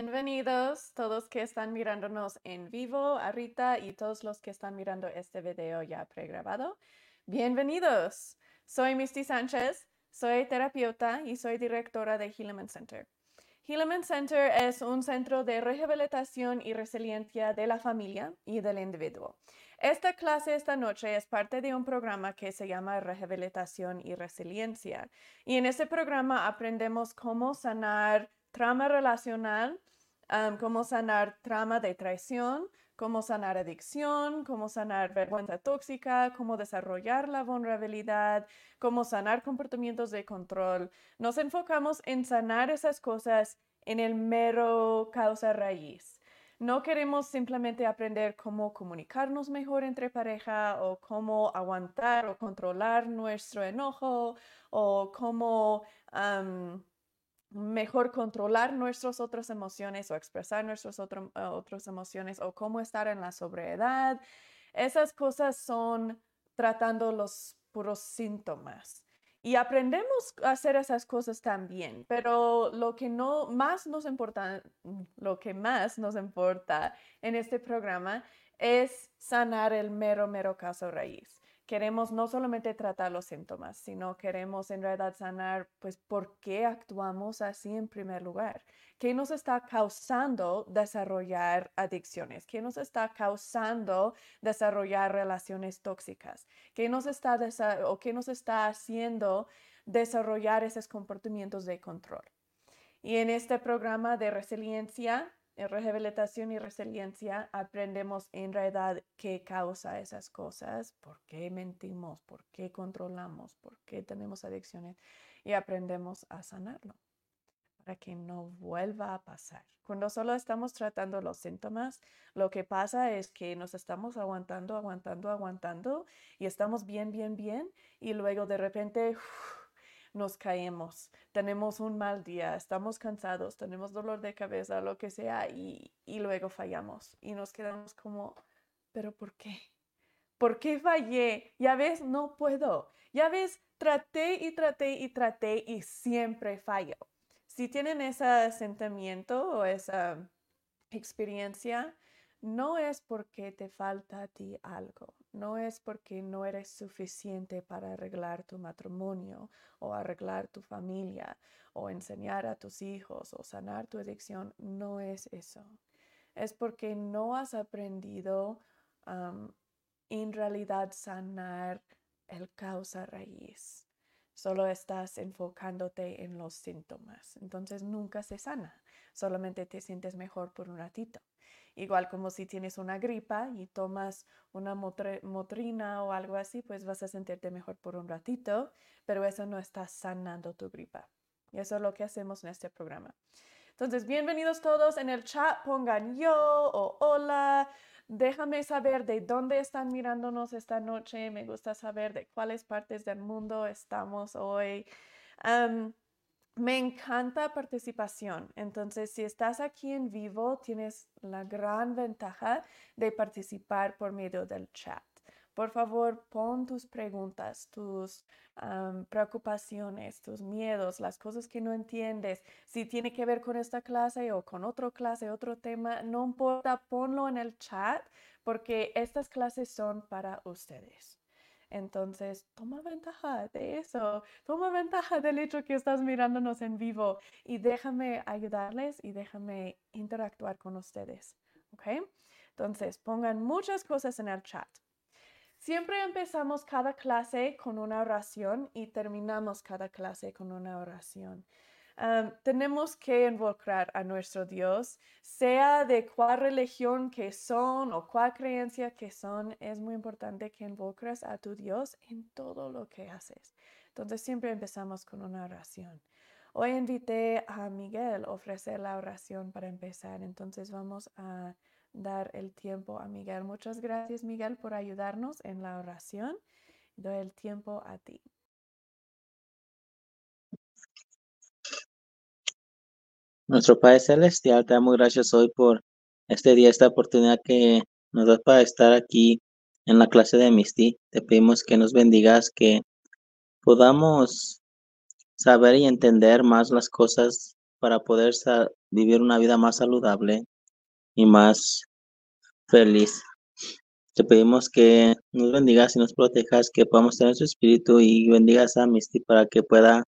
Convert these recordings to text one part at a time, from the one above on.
Bienvenidos todos que están mirándonos en vivo, a Rita y todos los que están mirando este video ya pregrabado. Bienvenidos. Soy Misty Sánchez, soy terapeuta y soy directora de Hilleman Center. Hilleman Center es un centro de rehabilitación y resiliencia de la familia y del individuo. Esta clase esta noche es parte de un programa que se llama Rehabilitación y Resiliencia. Y en este programa aprendemos cómo sanar trauma relacional, cómo sanar trauma de traición, cómo sanar adicción, cómo sanar vergüenza tóxica, cómo desarrollar la vulnerabilidad, cómo sanar comportamientos de control. Nos enfocamos en sanar esas cosas en el mero causa raíz. No queremos simplemente aprender cómo comunicarnos mejor entre pareja o cómo aguantar o controlar nuestro enojo o cómo mejor controlar nuestras otras emociones o expresar nuestras eh, otras emociones o cómo estar en la sobriedad. Esas cosas son tratando los puros síntomas. Y aprendemos a hacer esas cosas también, pero lo que no más nos importa, lo que más nos importa en este programa es sanar el mero, mero caso raíz queremos no solamente tratar los síntomas, sino queremos en realidad sanar, pues, por qué actuamos así en primer lugar. ¿Qué nos está causando desarrollar adicciones? ¿Qué nos está causando desarrollar relaciones tóxicas? ¿Qué nos está, o qué nos está haciendo desarrollar esos comportamientos de control? Y en este programa de resiliencia, en rehabilitación y resiliencia aprendemos en realidad qué causa esas cosas, por qué mentimos, por qué controlamos, por qué tenemos adicciones y aprendemos a sanarlo para que no vuelva a pasar. Cuando solo estamos tratando los síntomas, lo que pasa es que nos estamos aguantando, aguantando, aguantando y estamos bien, bien, bien y luego de repente nos caemos, tenemos un mal día, estamos cansados, tenemos dolor de cabeza, lo que sea, y, luego fallamos y nos quedamos como, pero ¿por qué? ¿Por qué fallé? Ya ves, no puedo. Ya ves, traté y traté y traté y siempre fallo. Si tienen ese sentimiento o esa experiencia, no es porque te falta ti algo, no es porque no eres suficiente para arreglar tu matrimonio o arreglar tu familia o enseñar a tus hijos o sanar tu adicción, no es eso. Es porque no has aprendido en realidad sanar el causa raíz. Solo estás enfocándote en los síntomas. Entonces nunca se sana. Solamente te sientes mejor por un ratito. Igual como si tienes una gripa y tomas una motrina o algo así, pues vas a sentirte mejor por un ratito, pero eso no está sanando tu gripa. Y eso es lo que hacemos en este programa. Entonces, bienvenidos todos en el chat, pongan yo o hola. Déjame saber de dónde están mirándonos esta noche. Me gusta saber de cuáles partes del mundo estamos hoy. Me encanta participación. Entonces, si estás aquí en vivo, tienes la gran ventaja de participar por medio del chat. Por favor, pon tus preguntas, tus preocupaciones, tus miedos, las cosas que no entiendes. Si tiene que ver con esta clase o con otra clase, otro tema, no importa, ponlo en el chat porque estas clases son para ustedes. Entonces, toma ventaja de eso, toma ventaja del hecho que estás mirándonos en vivo y déjame ayudarles y déjame interactuar con ustedes. ¿Ok? Entonces, pongan muchas cosas en el chat. Siempre empezamos cada clase con una oración y terminamos cada clase con una oración tenemos que involucrar a nuestro Dios, sea de cuál religión que son o cuál creencia que son, es muy importante que involucres a tu Dios en todo lo que haces. Entonces siempre empezamos con una oración. Hoy invité a Miguel a ofrecer la oración para empezar, entonces vamos a dar el tiempo a Miguel. Muchas gracias Miguel por ayudarnos en la oración. Doy el tiempo a ti. Nuestro Padre Celestial, te damos gracias hoy por este día, esta oportunidad que nos das para estar aquí en la clase de Misty. Te pedimos que nos bendigas, que podamos saber y entender más las cosas para poder vivir una vida más saludable y más feliz. Te pedimos que nos bendigas y nos protejas, que podamos tener su espíritu y bendigas a Misty para que pueda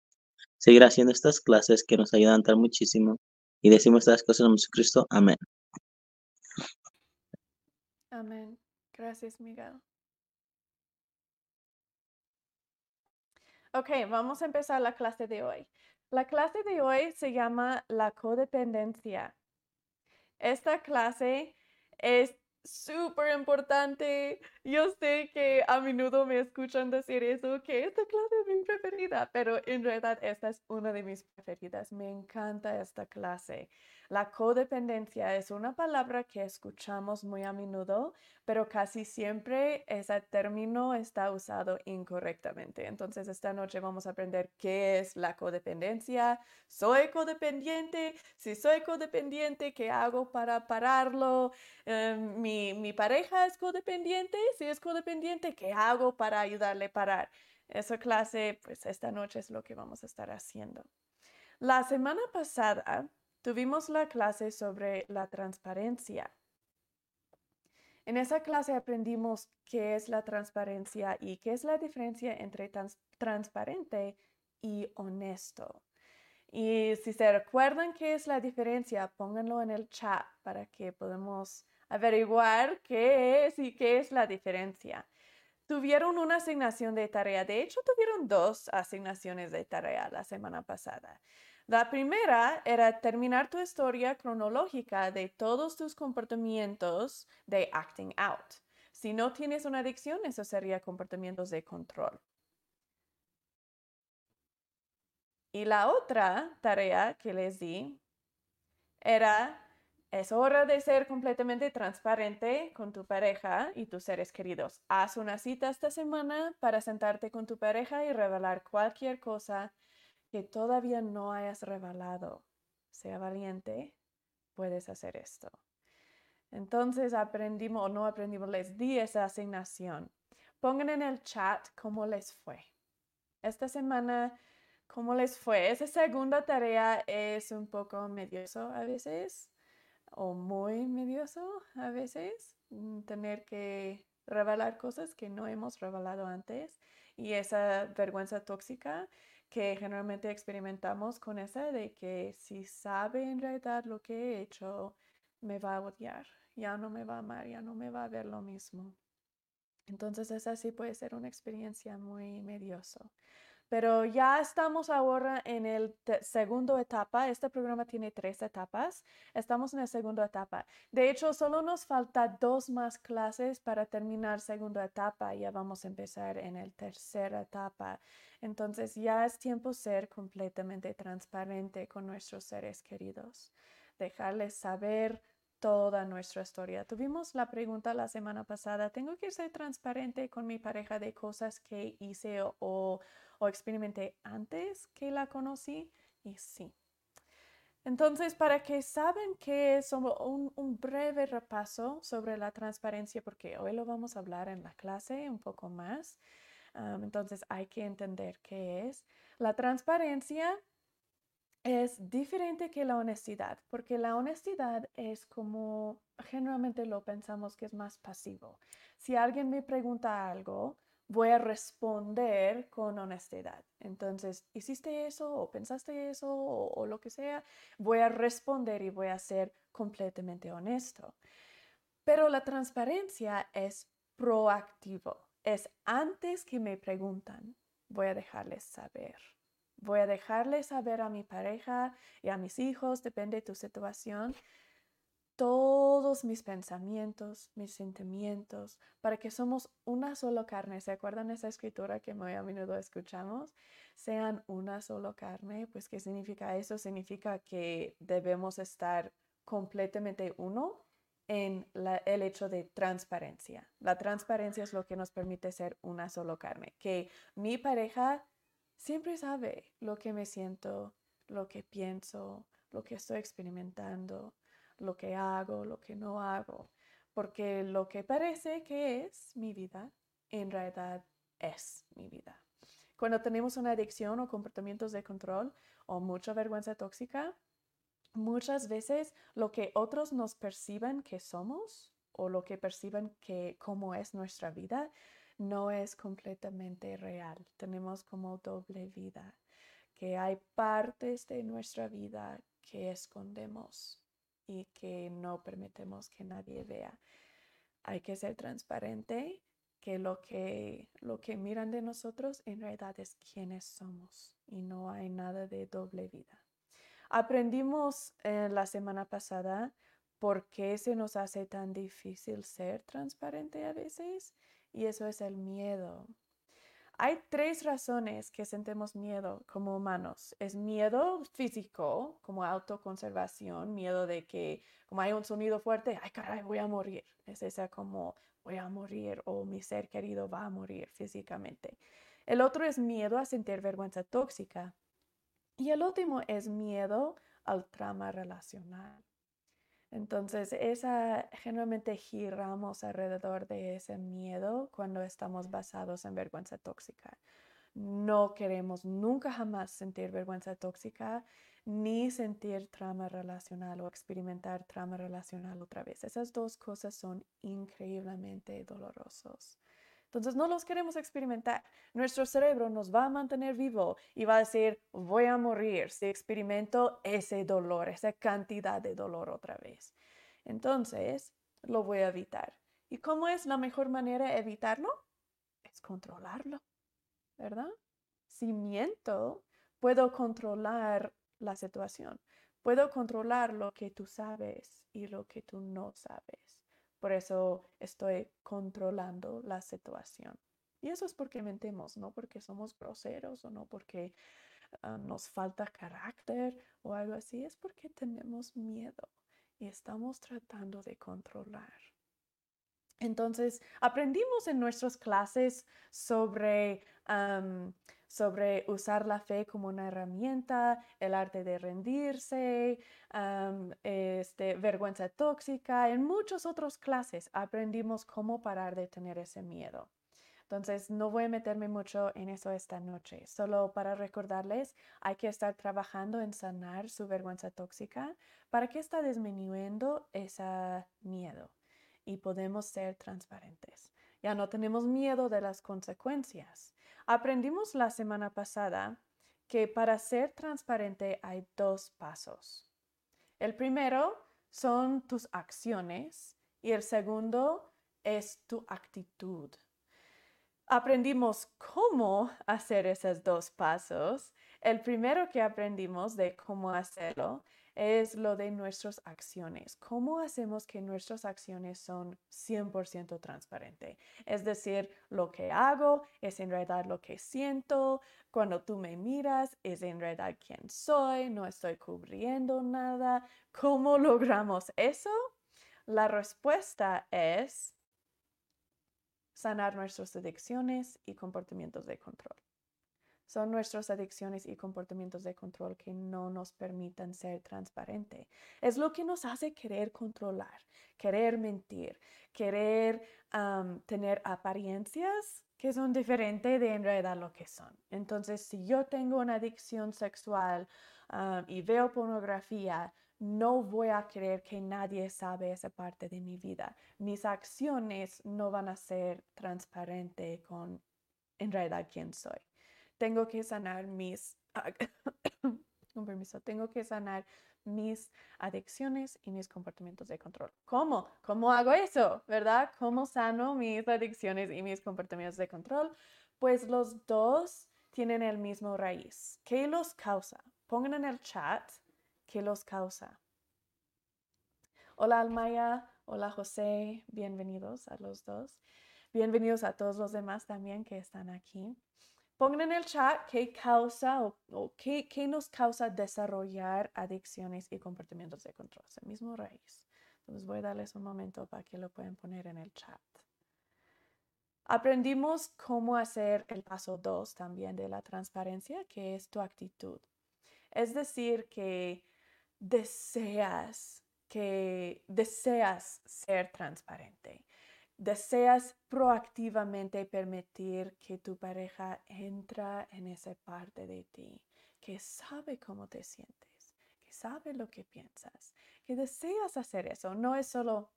seguir haciendo estas clases que nos ayudan tan muchísimo. Y decimos estas cosas en Jesucristo. Amén. Amén. Gracias, Miguel. Ok, vamos a empezar la clase de hoy. La clase de hoy se llama la codependencia. Esta clase es súper importante. Yo sé que a menudo me escuchan decir eso, que esta clase es mi preferida, pero en realidad esta es una de mis preferidas. Me encanta esta clase. La codependencia es una palabra que escuchamos muy a menudo, pero casi siempre ese término está usado incorrectamente. Entonces, esta noche vamos a aprender qué es la codependencia. ¿Soy codependiente? Si soy codependiente, ¿qué hago para pararlo? Em, ¿mi, ¿Mi pareja es codependiente? Si es codependiente, ¿qué hago para ayudarle a parar? Esa clase, pues esta noche es lo que vamos a estar haciendo. La semana pasada tuvimos la clase sobre la transparencia. En esa clase aprendimos qué es la transparencia y qué es la diferencia entre transparente y honesto. Y si se recuerdan qué es la diferencia, pónganlo en el chat para que podamos averiguar qué es y qué es la diferencia. Tuvieron una asignación de tarea, de hecho tuvieron dos asignaciones de tarea la semana pasada. La primera era terminar tu historia cronológica de todos tus comportamientos de acting out. Si no tienes una adicción, eso sería comportamientos de control. Y la otra tarea que les di era, es hora de ser completamente transparente con tu pareja y tus seres queridos. Haz una cita esta semana para sentarte con tu pareja y revelar cualquier cosa que todavía no hayas revelado. Sea valiente, puedes hacer esto. Entonces aprendimos o no aprendimos, les di esa asignación. Pongan en el chat cómo les fue. Esta semana, cómo les fue. Esa segunda tarea es un poco medioso a veces o muy medioso a veces. Mm, tener que revelar cosas que no hemos revelado antes y esa vergüenza tóxica que generalmente experimentamos con esa de que si sabe en realidad lo que he hecho, me va a odiar, ya no me va a amar, ya no me va a ver lo mismo. Entonces esa sí puede ser una experiencia muy medioso. Pero ya estamos ahora en el segundo etapa. Este programa tiene tres etapas. Estamos en la segunda etapa. De hecho, solo nos falta dos más clases para terminar segunda etapa. Ya vamos a empezar en el tercera etapa. Entonces ya es tiempo ser completamente transparente con nuestros seres queridos. Dejarles saber toda nuestra historia. Tuvimos la pregunta la semana pasada, ¿tengo que ser transparente con mi pareja de cosas que hice o experimenté antes que la conocí y sí. Entonces, para que saben que es un, breve repaso sobre la transparencia, porque hoy lo vamos a hablar en la clase un poco más, entonces hay que entender qué es. La transparencia es diferente que la honestidad, porque la honestidad es como generalmente lo pensamos que es más pasivo. Si alguien me pregunta algo, voy a responder con honestidad. Entonces, ¿hiciste eso o pensaste eso o, lo que sea? Voy a responder y voy a ser completamente honesto. Pero la transparencia es proactivo. Es antes que me preguntan, voy a dejarles saber. Voy a dejarles saber a mi pareja y a mis hijos, depende de tu situación, todos mis pensamientos, mis sentimientos, para que somos una sola carne. ¿Se acuerdan esa escritura que muy a menudo escuchamos? Sean una sola carne, pues ¿qué significa eso? Significa que debemos estar completamente uno en el hecho de transparencia. La transparencia es lo que nos permite ser una sola carne, que mi pareja siempre sabe lo que me siento, lo que pienso, lo que estoy experimentando lo que hago, lo que no hago, porque lo que parece que es mi vida, en realidad es mi vida. Cuando tenemos una adicción o comportamientos de control o mucha vergüenza tóxica, muchas veces lo que otros nos perciben que somos o lo que perciben que cómo es nuestra vida no es completamente real. Tenemos como doble vida, que hay partes de nuestra vida que escondemos y que no permitemos que nadie vea. Hay que ser transparente que lo que lo que miran de nosotros en realidad es quienes somos y no hay nada de doble vida. Aprendimos en la semana pasada por qué se nos hace tan difícil ser transparente a veces y eso es el miedo. Hay tres razones que sentimos miedo como humanos. Es miedo físico, como autoconservación, miedo de que como hay un sonido fuerte, ay caray, voy a morir. Es esa como voy a morir o mi ser querido va a morir físicamente. El otro es miedo a sentir vergüenza tóxica. Y el último es miedo al trama relacional. Entonces, esa generalmente giramos alrededor de ese miedo cuando estamos basados en vergüenza tóxica. No queremos nunca jamás sentir vergüenza tóxica ni sentir trama relacional o experimentar trama relacional otra vez. Esas dos cosas son increíblemente dolorosos. Entonces no los queremos experimentar. Nuestro cerebro nos va a mantener vivo y va a decir, voy a morir si experimento ese dolor, esa cantidad de dolor otra vez. Entonces, lo voy a evitar. ¿Y cómo es la mejor manera de evitarlo? Es controlarlo, ¿verdad? Si miento, puedo controlar la situación. Puedo controlar lo que tú sabes y lo que tú no sabes. Por eso estoy controlando la situación. Y eso es porque mentimos, no porque somos groseros o no porque ah, nos falta carácter o algo así, es porque tenemos miedo y estamos tratando de controlar. Entonces, aprendimos en nuestras clases sobre sobre usar la fe como una herramienta, el arte de rendirse, este, vergüenza tóxica. En muchas otras clases aprendimos cómo parar de tener ese miedo. Entonces, no voy a meterme mucho en eso esta noche. Solo para recordarles, hay que estar trabajando en sanar su vergüenza tóxica para que está disminuyendo ese miedo y podemos ser transparentes. Ya no tenemos miedo de las consecuencias. Aprendimos la semana pasada que para ser transparente hay dos pasos. El primero son tus acciones y el segundo es tu actitud. Aprendimos cómo hacer esos dos pasos. El primero que aprendimos de cómo hacerlo es lo de nuestras acciones. ¿Cómo hacemos que nuestras acciones son 100% transparentes? Es decir, lo que hago es en realidad lo que siento. Cuando tú me miras es en realidad quién soy. No estoy cubriendo nada. ¿Cómo logramos eso? La respuesta es sanar nuestras adicciones y comportamientos de control. Son nuestras adicciones y comportamientos de control que no nos permiten ser transparentes. Es lo que nos hace querer controlar, querer mentir, querer tener apariencias que son diferentes de en realidad lo que son. Entonces, si yo tengo una adicción sexual y veo pornografía, no voy a creer que nadie sabe esa parte de mi vida. Mis acciones no van a ser transparentes con en realidad quién soy tengo que sanar mis, con permiso, tengo que sanar mis adicciones y mis comportamientos de control. ¿Cómo? ¿Cómo hago eso? ¿Verdad? ¿Cómo sano mis adicciones y mis comportamientos de control? Pues los dos tienen el mismo raíz. ¿Qué los causa? Pongan en el chat qué los causa. Hola Almaya, hola José, bienvenidos a los dos. Bienvenidos a todos los demás también que están aquí. Pongan en el chat qué causa o, qué, qué, nos causa desarrollar adicciones y comportamientos de control. Es el mismo raíz. Entonces voy a darles un momento para que lo puedan poner en el chat. Aprendimos cómo hacer el paso 2 también de la transparencia, que es tu actitud. Es decir, que deseas, que deseas ser transparente deseas proactivamente permitir que tu pareja entra en esa parte de ti, que sabe cómo te sientes, que sabe lo que piensas, que deseas hacer eso. No es solo,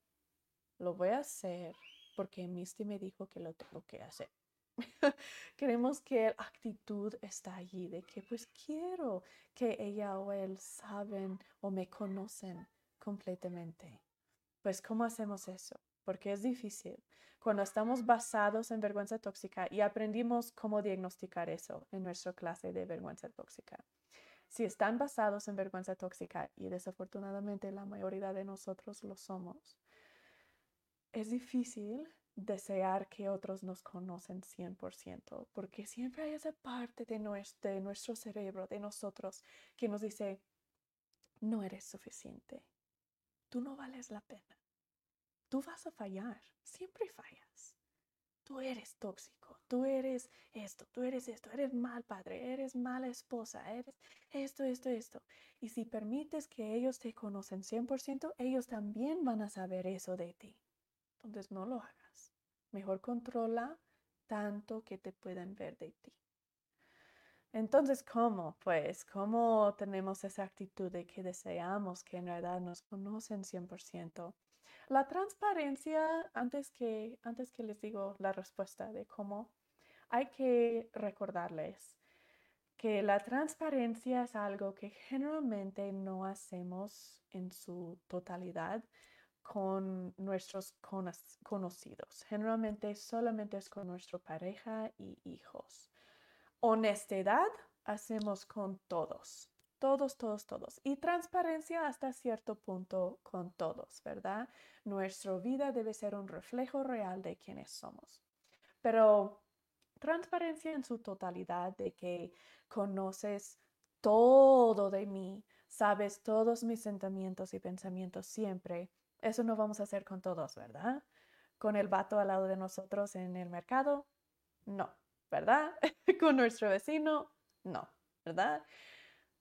lo voy a hacer porque Misty me dijo que lo tengo que hacer. Queremos que la actitud está allí, de que pues quiero que ella o él saben o me conocen completamente. Pues ¿cómo hacemos eso? Porque es difícil. Cuando estamos basados en vergüenza tóxica y aprendimos cómo diagnosticar eso en nuestra clase de vergüenza tóxica. Si están basados en vergüenza tóxica, y desafortunadamente la mayoría de nosotros lo somos, es difícil desear que otros nos conocen 100%, porque siempre hay esa parte de nuestro, de nuestro cerebro, de nosotros, que nos dice, no eres suficiente, tú no vales la pena, tú vas a fallar, siempre fallas. Tú eres tóxico, tú eres esto, tú eres esto, eres mal padre, eres mala esposa, eres esto, esto, esto. Y si permites que ellos te conocen 100%, ellos también van a saber eso de ti. Entonces no lo hagas. Mejor controla tanto que te puedan ver de ti. Entonces, ¿cómo? Pues, ¿cómo tenemos esa actitud de que deseamos que en realidad nos conocen 100%? La transparencia, antes que, antes que les digo la respuesta de cómo, hay que recordarles que la transparencia es algo que generalmente no hacemos en su totalidad con nuestros conocidos. Generalmente solamente es con nuestra pareja y hijos. Honestidad hacemos con todos, todos, todos, todos. Y transparencia hasta cierto punto con todos, ¿verdad? Nuestra vida debe ser un reflejo real de quienes somos. Pero transparencia en su totalidad de que conoces todo de mí, sabes todos mis sentimientos y pensamientos siempre eso no vamos a hacer con todos, ¿verdad? Con el vato al lado de nosotros en el mercado, no, ¿verdad? con nuestro vecino, no, ¿verdad?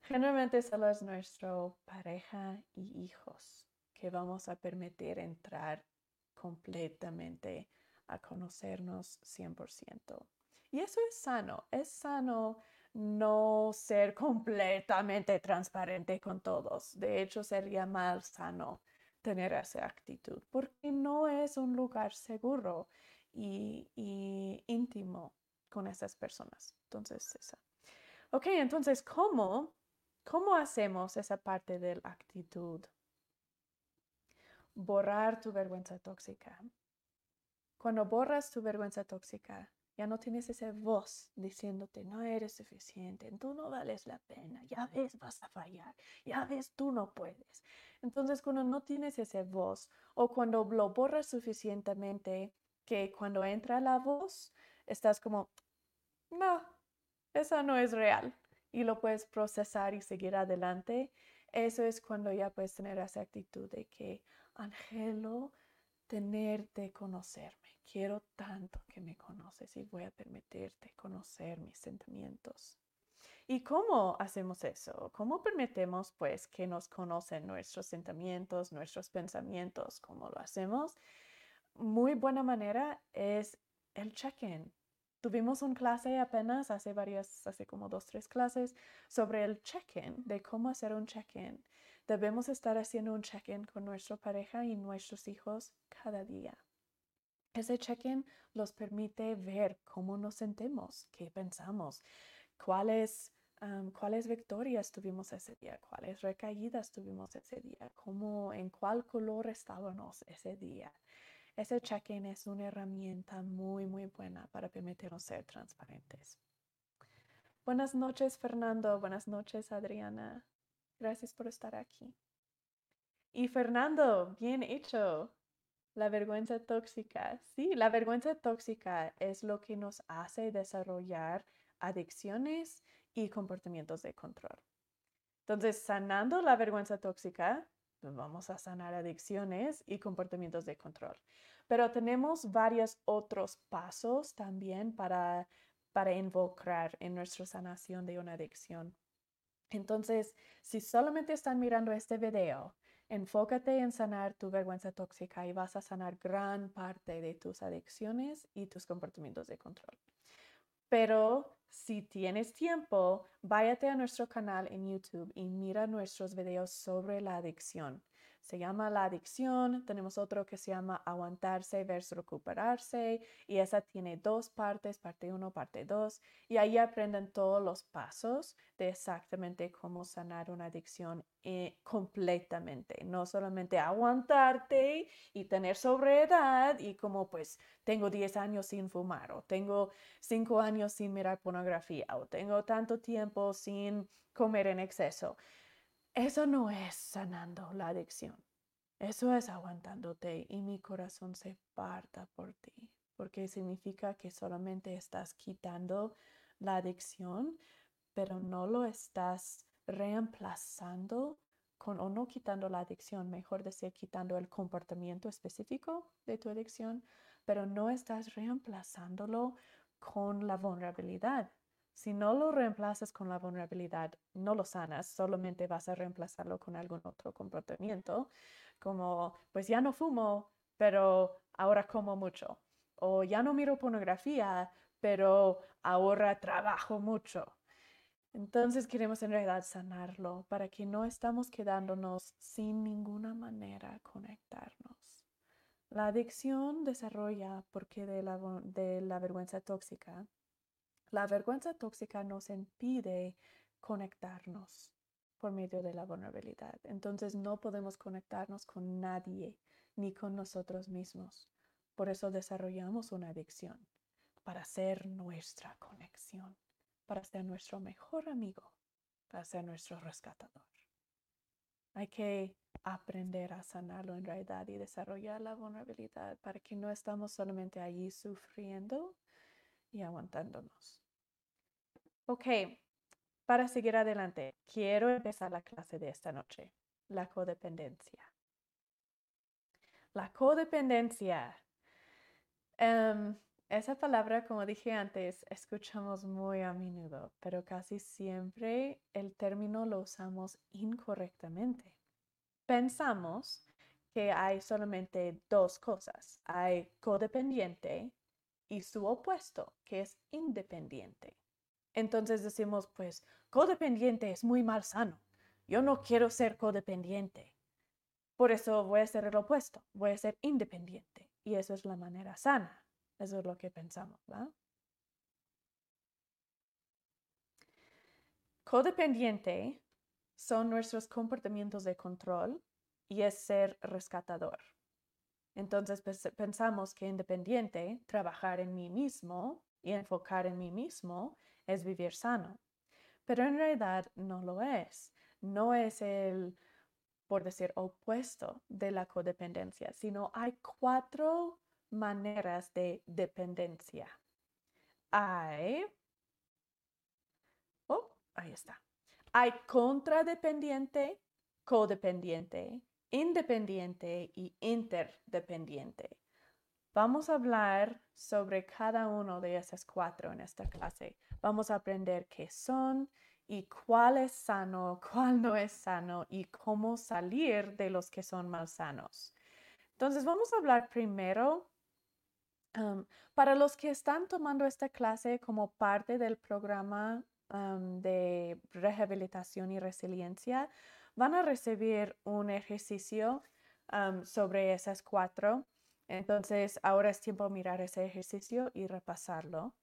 Generalmente solo es nuestra pareja y hijos que vamos a permitir entrar completamente a conocernos 100%. Y eso es sano, es sano no ser completamente transparente con todos. De hecho, sería más sano tener esa actitud, porque no es un lugar seguro y, íntimo con esas personas. Entonces, esa. Ok, entonces, ¿cómo, ¿cómo hacemos esa parte de la actitud? Borrar tu vergüenza tóxica. Cuando borras tu vergüenza tóxica, ya no tienes esa voz diciéndote, no eres suficiente, tú no vales la pena, ya ves, vas a fallar, ya ves, tú no puedes. Entonces, cuando no tienes esa voz o cuando lo borras suficientemente que cuando entra la voz, estás como, no, esa no es real y lo puedes procesar y seguir adelante, eso es cuando ya puedes tener esa actitud de que, Angelo, tenerte conocerme. Quiero tanto que me conoces y voy a permitirte conocer mis sentimientos. ¿Y cómo hacemos eso? ¿Cómo permitemos pues que nos conocen nuestros sentimientos, nuestros pensamientos? ¿Cómo lo hacemos? Muy buena manera es el check-in. Tuvimos una clase apenas hace varias, hace como dos, tres clases sobre el check-in, de cómo hacer un check-in. Debemos estar haciendo un check-in con nuestra pareja y nuestros hijos cada día. Ese check-in los permite ver cómo nos sentimos, qué pensamos, cuáles cuáles victorias tuvimos ese día, cuáles recaídas tuvimos ese día, cómo, en cuál color estábamos ese día. Ese check-in es una herramienta muy, muy buena para permitirnos ser transparentes. Buenas noches, Fernando. Buenas noches, Adriana. Gracias por estar aquí. Y Fernando, bien hecho. La vergüenza tóxica. Sí, la vergüenza tóxica es lo que nos hace desarrollar adicciones y comportamientos de control. Entonces, sanando la vergüenza tóxica, vamos a sanar adicciones y comportamientos de control. Pero tenemos varios otros pasos también para, para involucrar en nuestra sanación de una adicción. Entonces, si solamente están mirando este video, enfócate en sanar tu vergüenza tóxica y vas a sanar gran parte de tus adicciones y tus comportamientos de control. Pero si tienes tiempo, váyate a nuestro canal en YouTube y mira nuestros videos sobre la adicción. Se llama La Adicción, tenemos otro que se llama Aguantarse versus Recuperarse y esa tiene dos partes, parte 1, parte 2 y ahí aprenden todos los pasos de exactamente cómo sanar una adicción eh, completamente, no solamente aguantarte y tener sobriedad y como pues tengo 10 años sin fumar o tengo 5 años sin mirar pornografía o tengo tanto tiempo sin comer en exceso. Eso no es sanando la adicción. Eso es aguantándote y mi corazón se parta por ti, porque significa que solamente estás quitando la adicción, pero no lo estás reemplazando con, o no quitando la adicción, mejor decir, quitando el comportamiento específico de tu adicción, pero no estás reemplazándolo con la vulnerabilidad. Si no lo reemplazas con la vulnerabilidad, no lo sanas, solamente vas a reemplazarlo con algún otro comportamiento, como pues ya no fumo, pero ahora como mucho, o ya no miro pornografía, pero ahora trabajo mucho. Entonces queremos en realidad sanarlo para que no estamos quedándonos sin ninguna manera conectarnos. La adicción desarrolla porque de la, de la vergüenza tóxica la vergüenza tóxica nos impide conectarnos por medio de la vulnerabilidad. Entonces no podemos conectarnos con nadie ni con nosotros mismos. Por eso desarrollamos una adicción, para ser nuestra conexión, para ser nuestro mejor amigo, para ser nuestro rescatador. Hay que aprender a sanarlo en realidad y desarrollar la vulnerabilidad para que no estamos solamente allí sufriendo y aguantándonos. Ok, para seguir adelante, quiero empezar la clase de esta noche, la codependencia. La codependencia. Em, esa palabra, como dije antes, escuchamos muy a menudo, pero casi siempre el término lo usamos incorrectamente. Pensamos que hay solamente dos cosas. Hay codependiente y su opuesto, que es independiente. Entonces decimos, pues, codependiente es muy mal sano. Yo no quiero ser codependiente. Por eso voy a ser el opuesto, voy a ser independiente. Y eso es la manera sana. Eso es lo que pensamos, ¿verdad? Codependiente son nuestros comportamientos de control y es ser rescatador. Entonces pensamos que independiente, trabajar en mí mismo y enfocar en mí mismo, es vivir sano. Pero en realidad no lo es. No es el, por decir, opuesto de la codependencia, sino hay cuatro maneras de dependencia. Hay, oh, ahí está. Hay contradependiente, codependiente, independiente y interdependiente. Vamos a hablar sobre cada uno de esas cuatro en esta clase. Vamos a aprender qué son y cuál es sano, cuál no es sano y cómo salir de los que son más sanos. Entonces, vamos a hablar primero um, para los que están tomando esta clase como parte del programa um, de rehabilitación y resiliencia, van a recibir un ejercicio um, sobre esas cuatro entonces, ahora es tiempo de mirar ese ejercicio y repasarlo.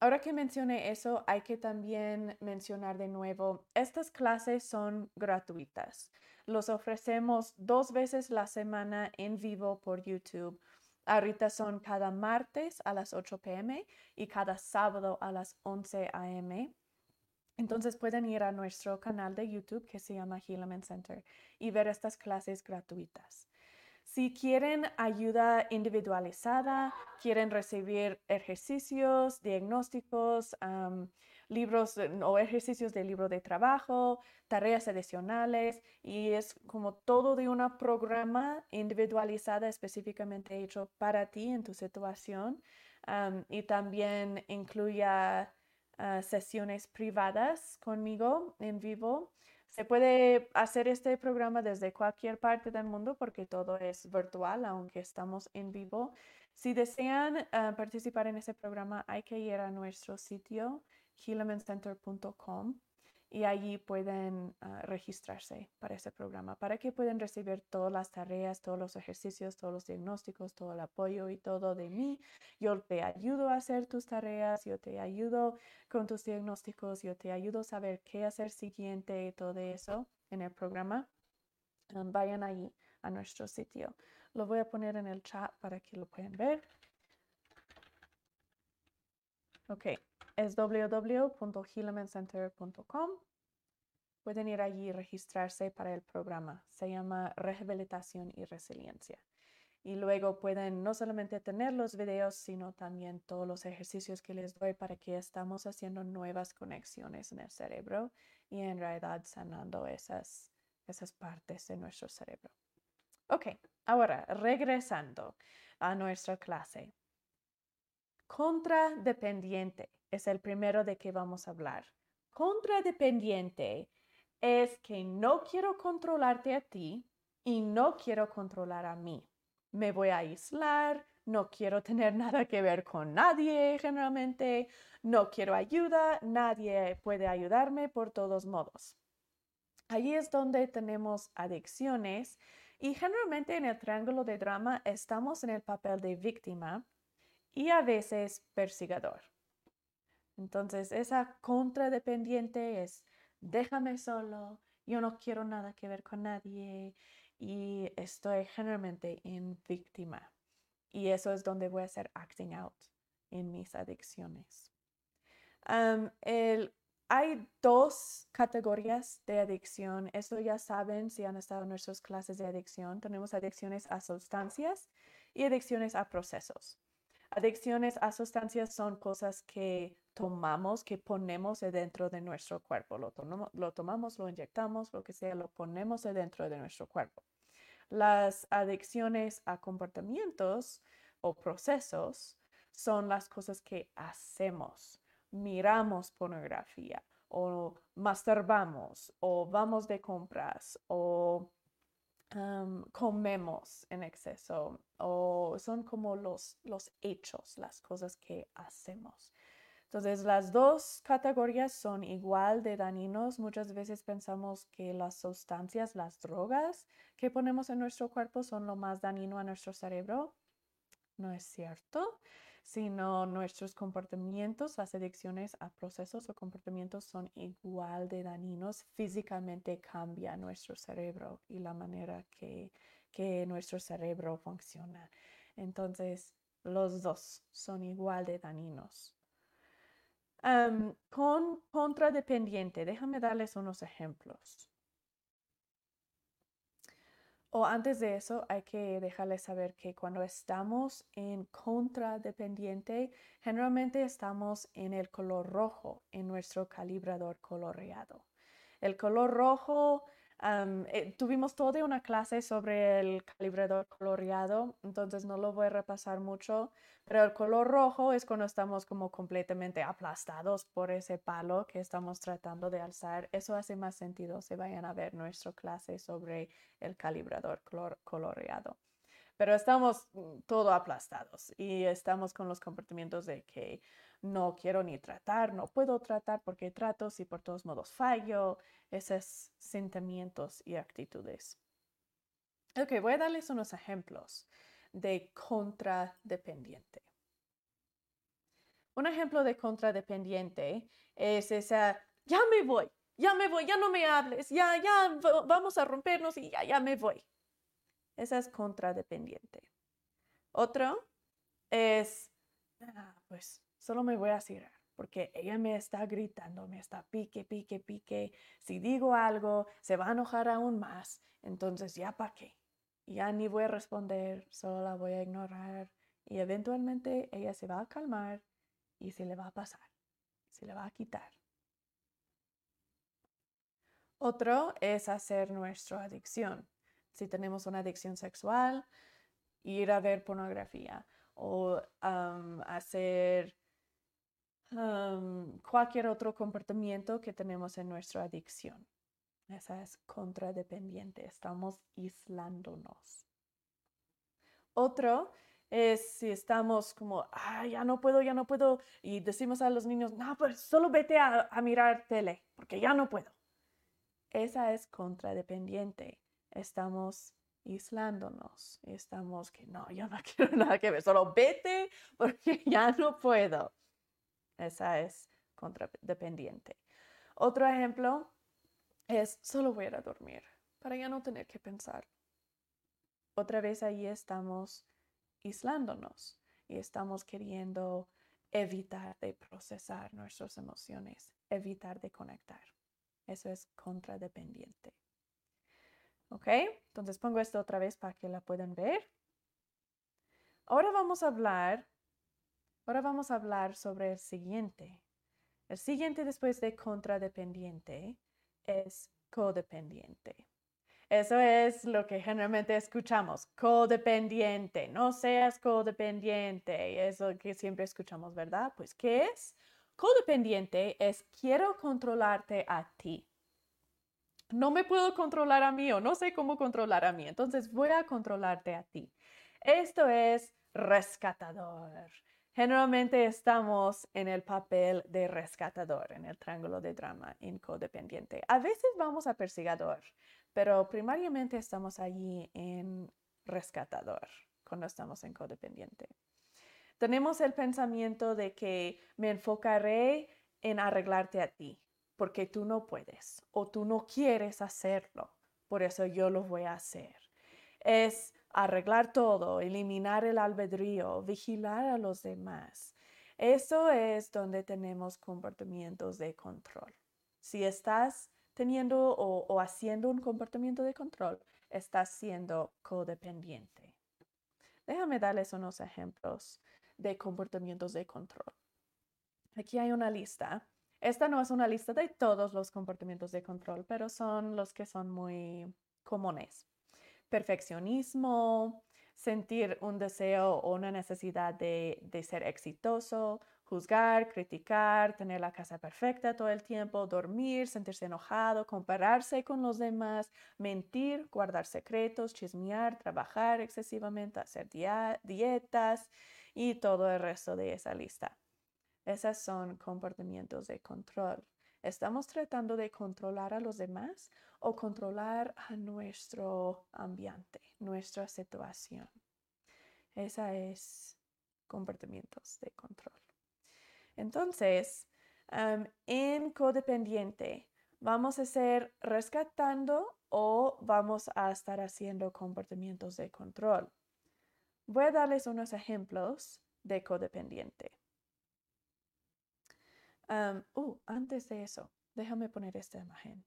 ahora que mencioné eso, hay que también mencionar de nuevo, estas clases son gratuitas. Los ofrecemos dos veces la semana en vivo por YouTube. Ahorita son cada martes a las 8 pm y cada sábado a las 11 am. Entonces pueden ir a nuestro canal de YouTube que se llama Healament Center y ver estas clases gratuitas. Si quieren ayuda individualizada, quieren recibir ejercicios, diagnósticos, libros o ejercicios de libro de trabajo, tareas adicionales y es como todo de un programa individualizada específicamente hecho para ti en tu situación y también incluya ah, sesiones privadas conmigo en vivo se puede hacer este programa desde cualquier parte del mundo porque todo es virtual, aunque estamos en vivo. Si desean ah, participar en ese programa, hay que ir a nuestro sitio healingcenter.com y allí pueden ah, registrarse para ese programa para que puedan recibir todas las tareas, todos los ejercicios, todos los diagnósticos, todo el apoyo y todo de mí. Yo te ayudo a hacer tus tareas, yo te ayudo con tus diagnósticos, yo te ayudo a saber qué hacer siguiente y todo eso en el programa. Um, vayan ahí a nuestro sitio. Lo voy a poner en el chat para que lo puedan ver. Ok, es. Pueden ir allí y registrarse para el programa. Se llama Rehabilitación y Resiliencia. Y luego pueden no solamente tener los videos, sino también todos los ejercicios que les doy para que estamos haciendo nuevas conexiones en el cerebro y en realidad sanando esas, esas partes de nuestro cerebro. Ok, ahora regresando a nuestra clase. Contradependiente es el primero de que vamos a hablar. Contradependiente es que no quiero controlarte a ti y no quiero controlar a mí. Me voy a aislar, no quiero tener nada que ver con nadie generalmente, no quiero ayuda, nadie puede ayudarme por todos modos. Allí es donde tenemos adicciones y generalmente en el triángulo de drama estamos en el papel de víctima y a veces persigador. Entonces, esa contradependiente es, déjame solo, yo no quiero nada que ver con nadie y estoy generalmente en víctima. Y eso es donde voy a hacer acting out en mis adicciones. hay dos categorías de adicción. Esto ya saben si han estado en nuestras clases de adicción. Tenemos adicciones a sustancias y adicciones a procesos. Adicciones a sustancias son cosas que tomamos, que ponemos dentro de nuestro cuerpo. Lo, tomamos, lo inyectamos, lo que sea, lo ponemos dentro de nuestro cuerpo. Las adicciones a comportamientos o procesos son las cosas que hacemos. Miramos pornografía o masturbamos o vamos de compras o comemos en exceso o son como los, los hechos, las cosas que hacemos. Entonces, las dos categorías son igual de dañinos. Muchas veces pensamos que las sustancias, las drogas que ponemos en nuestro cuerpo son lo más dañino a nuestro cerebro. No es cierto sino nuestros comportamientos, las adicciones a procesos o comportamientos son igual de dañinos. Físicamente cambia nuestro cerebro y la manera que, que nuestro cerebro funciona. Entonces, los dos son igual de dañinos. con contradependiente, déjame darles unos ejemplos. O antes de eso, hay que dejarles saber que cuando estamos en contradependiente, generalmente estamos en el color rojo en nuestro calibrador coloreado. El color rojo eh, tuvimos toda una clase sobre el calibrador coloreado, entonces no lo voy a repasar mucho, pero el color rojo es cuando estamos como completamente aplastados por ese palo que estamos tratando de alzar. Eso hace más sentido si vayan a ver nuestra clase sobre el calibrador coloreado. Pero estamos mm, todo aplastados y estamos con los comportamientos de que no quiero ni tratar, no puedo tratar porque trato si por todos modos fallo, esos sentimientos y actitudes. Ok, voy a darles unos ejemplos de contradependiente. Un ejemplo de contradependiente es esa, ya me voy, ya me voy, ya no me hables, ya, ya vamos a rompernos y ya, ya me voy. Esa es contradependiente. Otro es, ah, pues solo me voy a cerrar porque ella me está gritando, me está pique, pique, pique. Si digo algo, se va a enojar aún más. Entonces, ¿ya para qué? Ya ni voy a responder, solo la voy a ignorar. Y eventualmente ella se va a calmar y se le va a pasar, se le va a quitar. Otro es hacer nuestra adicción. Si tenemos una adicción sexual, ir a ver pornografía o hacer cualquier otro comportamiento que tenemos en nuestra adicción. Esa es contradependiente, estamos aislándonos. Otro es si estamos como, ah, ya no puedo, ya no puedo, y decimos a los niños, no, pues solo vete a, a mirar tele, porque ya no puedo. Esa es contradependiente. Estamos aislándonos. Estamos que no, yo no quiero nada que ver, solo vete porque ya no puedo. Esa es contradependiente. Otro ejemplo es solo voy a ir a dormir para ya no tener que pensar. Otra vez ahí estamos aislándonos y estamos queriendo evitar de procesar nuestras emociones, evitar de conectar. Eso es contradependiente. ¿Ok? Entonces pongo esto otra vez para que la puedan ver. Ahora vamos a hablar, ahora vamos a hablar sobre el siguiente. El siguiente después de contradependiente es codependiente. Eso es lo que generalmente escuchamos, codependiente, no seas codependiente, eso que siempre escuchamos, ¿verdad? Pues, ¿qué es? Codependiente es quiero controlarte a ti. No me puedo controlar a mí o no sé cómo controlar a mí, entonces voy a controlarte a ti. Esto es rescatador. Generalmente estamos en el papel de rescatador, en el triángulo de drama en codependiente. A veces vamos a persigador, pero primariamente estamos allí en rescatador cuando estamos en codependiente. Tenemos el pensamiento de que me enfocaré en arreglarte a ti, porque tú no puedes o tú no quieres hacerlo, por eso yo lo voy a hacer. Es arreglar todo, eliminar el albedrío, vigilar a los demás. Eso es donde tenemos comportamientos de control. Si estás teniendo o, haciendo un comportamiento de control, estás siendo codependiente. Déjame darles unos ejemplos de comportamientos de control. Aquí hay una lista. Esta no es una lista de todos los comportamientos de control, pero son los que son muy comunes perfeccionismo, sentir un deseo o una necesidad de, ser exitoso, juzgar, criticar, tener la casa perfecta todo el tiempo, dormir, sentirse enojado, compararse con los demás, mentir, guardar secretos, chismear, trabajar excesivamente, hacer dietas y todo el resto de esa lista. Esos son comportamientos de control. ¿Estamos tratando de controlar a los demás o controlar a nuestro ambiente, nuestra situación? Esa es comportamientos de control. Entonces, en codependiente, ¿vamos a ser rescatando o vamos a estar haciendo comportamientos de control? Voy a darles unos ejemplos de codependiente. Uh, antes de eso, déjame poner esta imagen.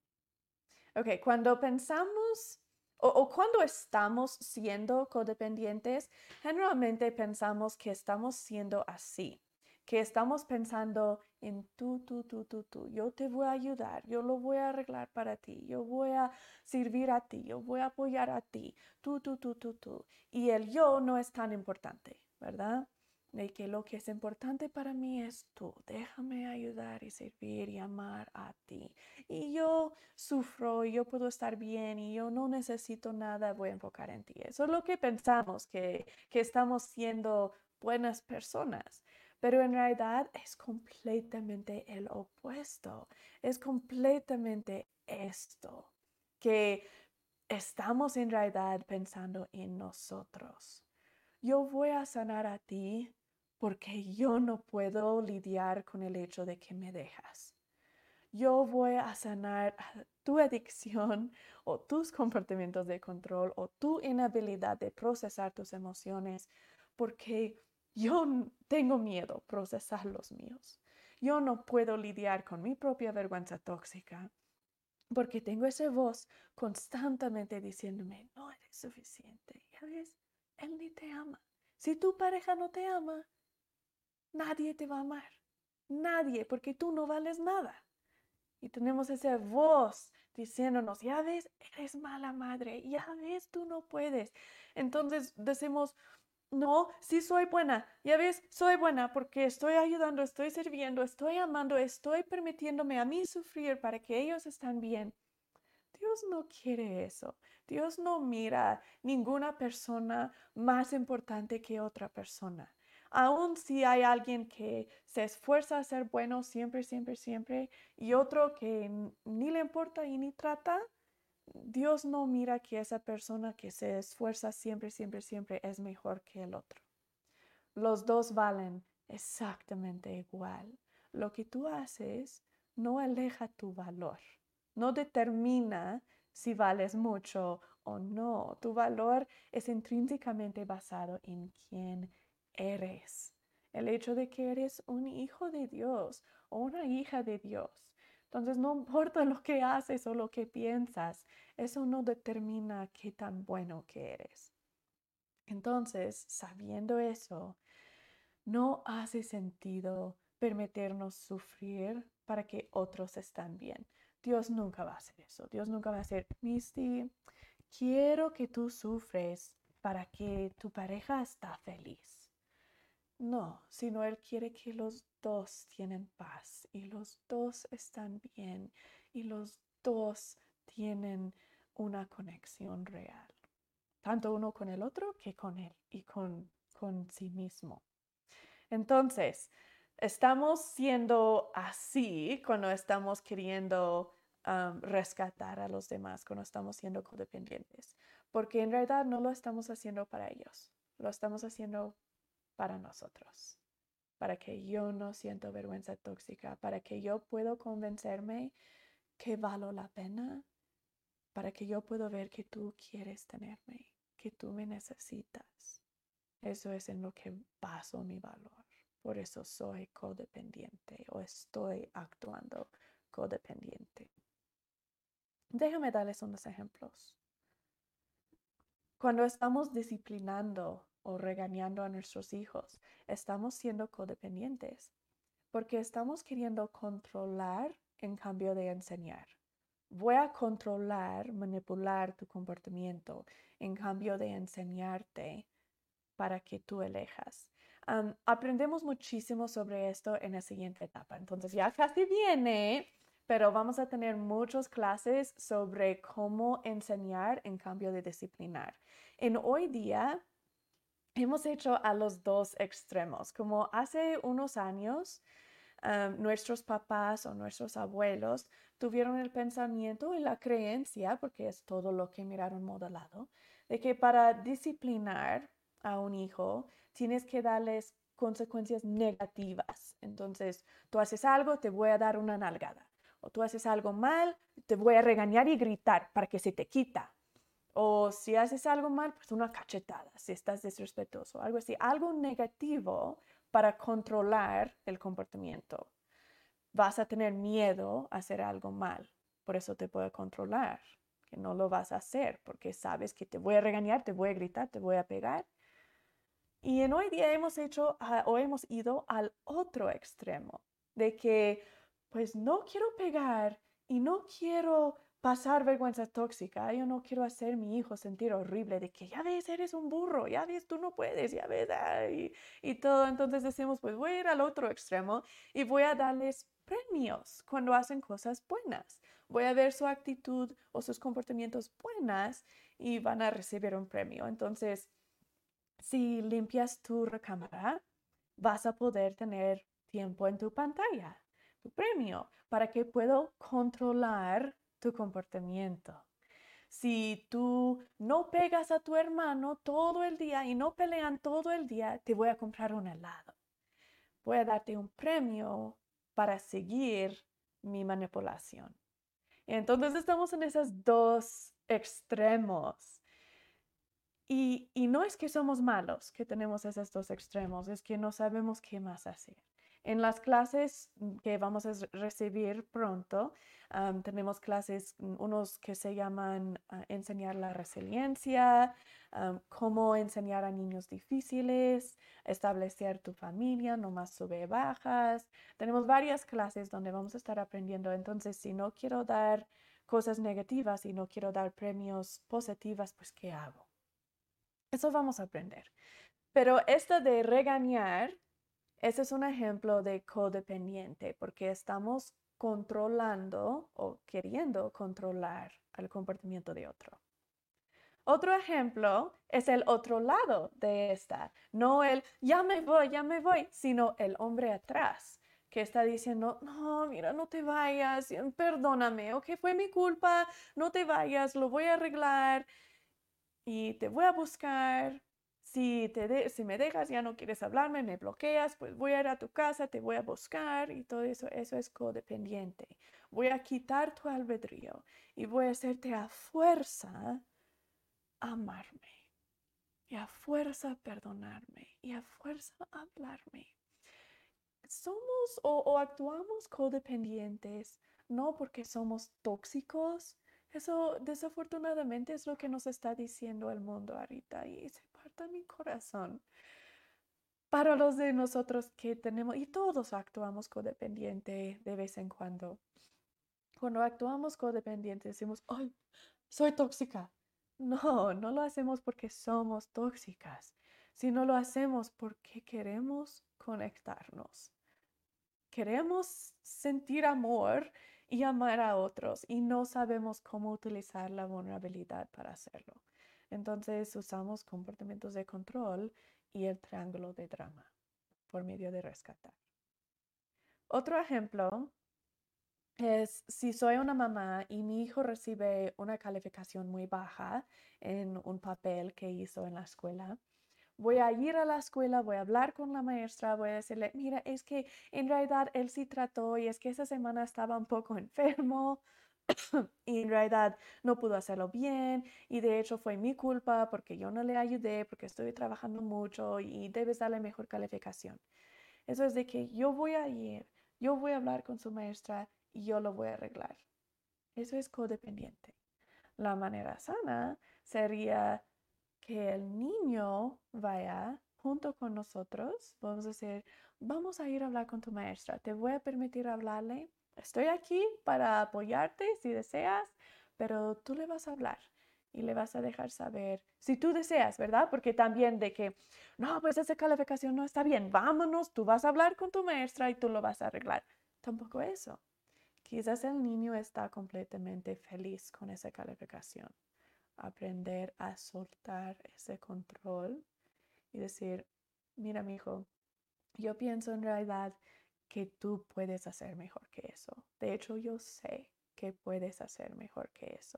Ok, cuando pensamos o, cuando estamos siendo codependientes, generalmente pensamos que estamos siendo así, que estamos pensando en tú, tú, tú, tú, tú, yo te voy a ayudar, yo lo voy a arreglar para ti, yo voy a servir a ti, yo voy a apoyar a ti, tú, tú, tú, tú, tú. Y el yo no es tan importante, ¿verdad? De que lo que es importante para mí es tú. Déjame ayudar y servir y amar a ti. Y yo sufro y yo puedo estar bien y yo no necesito nada, voy a enfocar en ti. Eso es lo que pensamos, que, que estamos siendo buenas personas. Pero en realidad es completamente el opuesto. Es completamente esto, que estamos en realidad pensando en nosotros. Yo voy a sanar a ti porque yo no puedo lidiar con el hecho de que me dejas. Yo voy a sanar tu adicción o tus comportamientos de control o tu inhabilidad de procesar tus emociones porque yo tengo miedo procesar los míos. Yo no puedo lidiar con mi propia vergüenza tóxica porque tengo esa voz constantemente diciéndome, no eres suficiente. Ya ves, él ni te ama. Si tu pareja no te ama, nadie te va a amar. Nadie, porque tú no vales nada. Y tenemos esa voz diciéndonos, ya ves, eres mala madre, ya ves, tú no puedes. Entonces decimos, no, sí soy buena, ya ves, soy buena porque estoy ayudando, estoy sirviendo, estoy amando, estoy permitiéndome a mí sufrir para que ellos estén bien. Dios no quiere eso. Dios no mira ninguna persona más importante que otra persona. Aun si hay alguien que se esfuerza a ser bueno siempre, siempre, siempre, y otro que ni le importa y ni trata, Dios no mira que esa persona que se esfuerza siempre, siempre, siempre es mejor que el otro. Los dos valen exactamente igual. Lo que tú haces no aleja tu valor, no determina si vales mucho o no. Tu valor es intrínsecamente basado en quién eres. El hecho de que eres un hijo de Dios o una hija de Dios. Entonces, no importa lo que haces o lo que piensas, eso no determina qué tan bueno que eres. Entonces, sabiendo eso, no hace sentido permitirnos sufrir para que otros estén bien. Dios nunca va a hacer eso. Dios nunca va a hacer, Misty, quiero que tú sufres para que tu pareja está feliz. No, sino Él quiere que los dos tienen paz y los dos están bien y los dos tienen una conexión real, tanto uno con el otro que con Él y con, con sí mismo. Entonces, estamos siendo así cuando estamos queriendo rescatar a los demás, cuando estamos siendo codependientes, porque en realidad no lo estamos haciendo para ellos, lo estamos haciendo para nosotros, para que yo no siento vergüenza tóxica, para que yo puedo convencerme que valo la pena, para que yo puedo ver que tú quieres tenerme, que tú me necesitas. Eso es en lo que baso mi valor. Por eso soy codependiente o estoy actuando codependiente. Déjame darles unos ejemplos. Cuando estamos disciplinando o regañando a nuestros hijos, estamos siendo codependientes porque estamos queriendo controlar en cambio de enseñar. Voy a controlar, manipular tu comportamiento en cambio de enseñarte para que tú elejas aprendemos muchísimo sobre esto en la siguiente etapa. Entonces ya casi viene, pero vamos a tener muchas clases sobre cómo enseñar en cambio de disciplinar. En hoy día hemos hecho a los dos extremos, como hace unos años. nuestros papás o nuestros abuelos tuvieron el pensamiento y la creencia, porque es todo lo que miraron modelado, de que para disciplinar a un hijo tienes que darles consecuencias negativas. Entonces, tú haces algo, te voy a dar una nalgada. O tú haces algo mal, te voy a regañar y gritar para que se te quita. O si haces algo mal, pues una cachetada, si estás desrespetuoso, algo así, algo negativo para controlar el comportamiento. Vas a tener miedo a hacer algo mal, por eso te puedo controlar, que no lo vas a hacer, porque sabes que te voy a regañar, te voy a gritar, te voy a pegar y en hoy día hemos hecho ah, o hemos ido al otro extremo de que pues no quiero pegar y no quiero pasar vergüenza tóxica, yo no quiero hacer a mi hijo sentir horrible de que ya ves, eres un burro, ya ves, tú no puedes, ya ves, y, y todo. Entonces decimos, pues voy a ir al otro extremo y voy a darles premios cuando hacen cosas buenas. Voy a ver su actitud o sus comportamientos buenas y van a recibir un premio. Entonces, si limpias tu recámara, vas a poder tener tiempo en tu pantalla, tu premio, para que puedo controlar tu comportamiento. Si tú no pegas a tu hermano todo el día y no pelean todo el día, te voy a comprar un helado. Voy a darte un premio para seguir mi manipulación. Entonces estamos en esos dos extremos y, no es que somos malos, que tenemos esos dos extremos, es que no sabemos qué más hacer. En las clases mm, que vamos a recibir pronto, tenemos clases, mm, unos que se llaman ah, enseñar la resiliencia, cómo enseñar a niños difíciles, establecer tu familia, no más sube bajas. Tenemos varias clases donde vamos a estar aprendiendo. Entonces, si no quiero dar cosas negativas y no quiero dar premios positivas, pues ¿qué hago? Eso vamos a aprender. Pero esto de regañar, ese es un ejemplo de codependiente porque estamos controlando o queriendo controlar al comportamiento de otro. Otro ejemplo es el otro lado de esta, no el ya me voy, ya me voy, sino el hombre atrás que está diciendo, no, mira, no te vayas, perdóname, ok, fue mi culpa, no te vayas, lo voy a arreglar y te voy a buscar. Si, te si me dejas, ya no quieres hablarme, me bloqueas, pues voy a ir a tu casa, te voy a buscar y todo eso, eso es codependiente. Voy a quitar tu albedrío y voy a hacerte a fuerza amarme y a fuerza perdonarme y a fuerza hablarme. Somos o, actuamos codependientes no porque somos tóxicos. Eso desafortunadamente es lo que nos está diciendo el mundo ahorita y se parta mi corazón. Para los de nosotros que tenemos, y todos actuamos codependiente de vez en cuando. Cuando actuamos codependiente decimos, ay, soy tóxica, no, no lo hacemos porque somos tóxicas, sino lo hacemos porque queremos conectarnos. Queremos sentir amor y amar a otros y no sabemos cómo utilizar la vulnerabilidad para hacerlo. Entonces usamos comportamientos de control y el triángulo de drama por medio de rescatar. Otro ejemplo es si soy una mamá y mi hijo recibe una calificación muy baja en un papel que hizo en la escuela, voy a ir a la escuela, voy a hablar con la maestra, voy a decirle, mira, es que en realidad él sí trató y es que esa semana estaba un poco enfermo y en realidad no pudo hacerlo bien y de hecho fue mi culpa porque yo no le ayudé, porque estoy trabajando mucho y debes darle mejor calificación. Eso es de que yo voy a ir, yo voy a hablar con su maestra y yo lo voy a arreglar. Eso es codependiente. La manera sana sería que el niño vaya junto con nosotros. Vamos a decir, vamos a ir a hablar con tu maestra. Te voy a permitir hablarle. Estoy aquí para apoyarte si deseas, pero tú le vas a hablar y le vas a dejar saber si tú deseas, ¿verdad? Porque también de que, no, pues esa calificación no está bien, vámonos, tú vas a hablar con tu maestra y tú lo vas a arreglar. Tampoco eso. Quizás el niño está completamente feliz con esa calificación. Aprender a soltar ese control y decir, mira, mi hijo, yo pienso en realidad que tú puedes hacer mejor que eso. De hecho, yo sé que puedes hacer mejor que eso.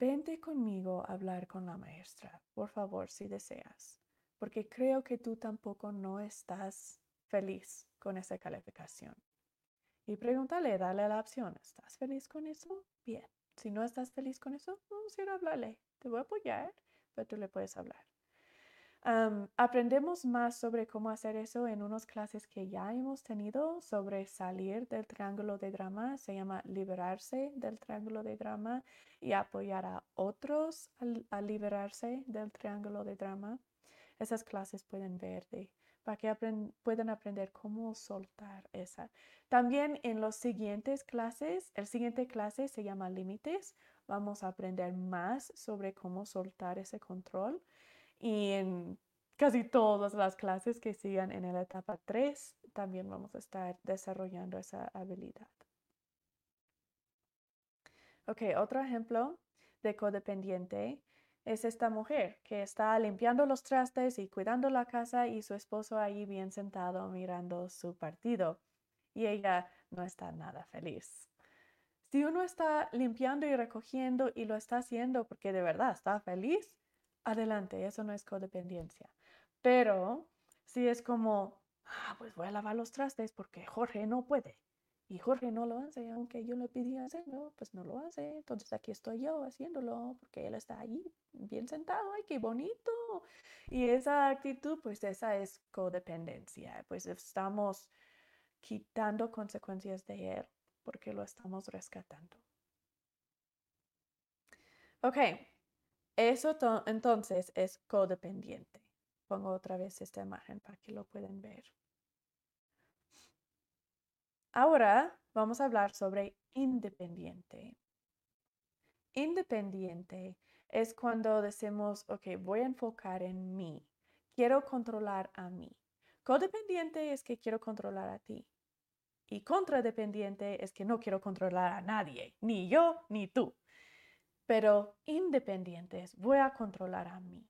Vente conmigo a hablar con la maestra, por favor, si deseas, porque creo que tú tampoco no estás feliz con esa calificación y pregúntale, dale la opción. ¿Estás feliz con eso? Bien. Si no estás feliz con eso, vamos a ir a hablarle. Te voy a apoyar, pero tú le puedes hablar. Aprendemos más sobre cómo hacer eso en unas clases que ya hemos tenido sobre salir del triángulo de drama. Se llama liberarse del triángulo de drama y apoyar a otros a, liberarse del triángulo de drama. Esas clases pueden ver de para que puedan aprender cómo soltar esa. También en los siguientes clases, el siguiente clase se llama límites. Vamos a aprender más sobre cómo soltar ese control. Y en casi todas las clases que sigan en la etapa 3, también vamos a estar desarrollando esa habilidad. Ok, otro ejemplo de codependiente es esta mujer que está limpiando los trastes y cuidando la casa y su esposo ahí bien sentado mirando su partido. Y ella no está nada feliz. Si uno está limpiando y recogiendo y lo está haciendo porque de verdad está feliz, adelante, eso no es codependencia. Pero si es como, ah, pues voy a lavar los trastes porque Jorge no puede y Jorge no lo hace, aunque yo le pedí hacerlo, pues no lo hace. Entonces aquí estoy yo haciéndolo porque él está ahí bien sentado. ¡Ay, qué bonito! Y esa actitud, pues esa es codependencia. Pues estamos quitando consecuencias de él porque lo estamos rescatando. Ok, eso entonces es codependiente. Pongo otra vez esta imagen para que lo puedan ver. Ahora vamos a hablar sobre independiente. Independiente es cuando decimos, ok, voy a enfocar en mí, quiero controlar a mí. Codependiente es que quiero controlar a ti. Y contradependiente es que no quiero controlar a nadie, ni yo ni tú. Pero independientes, voy a controlar a mí.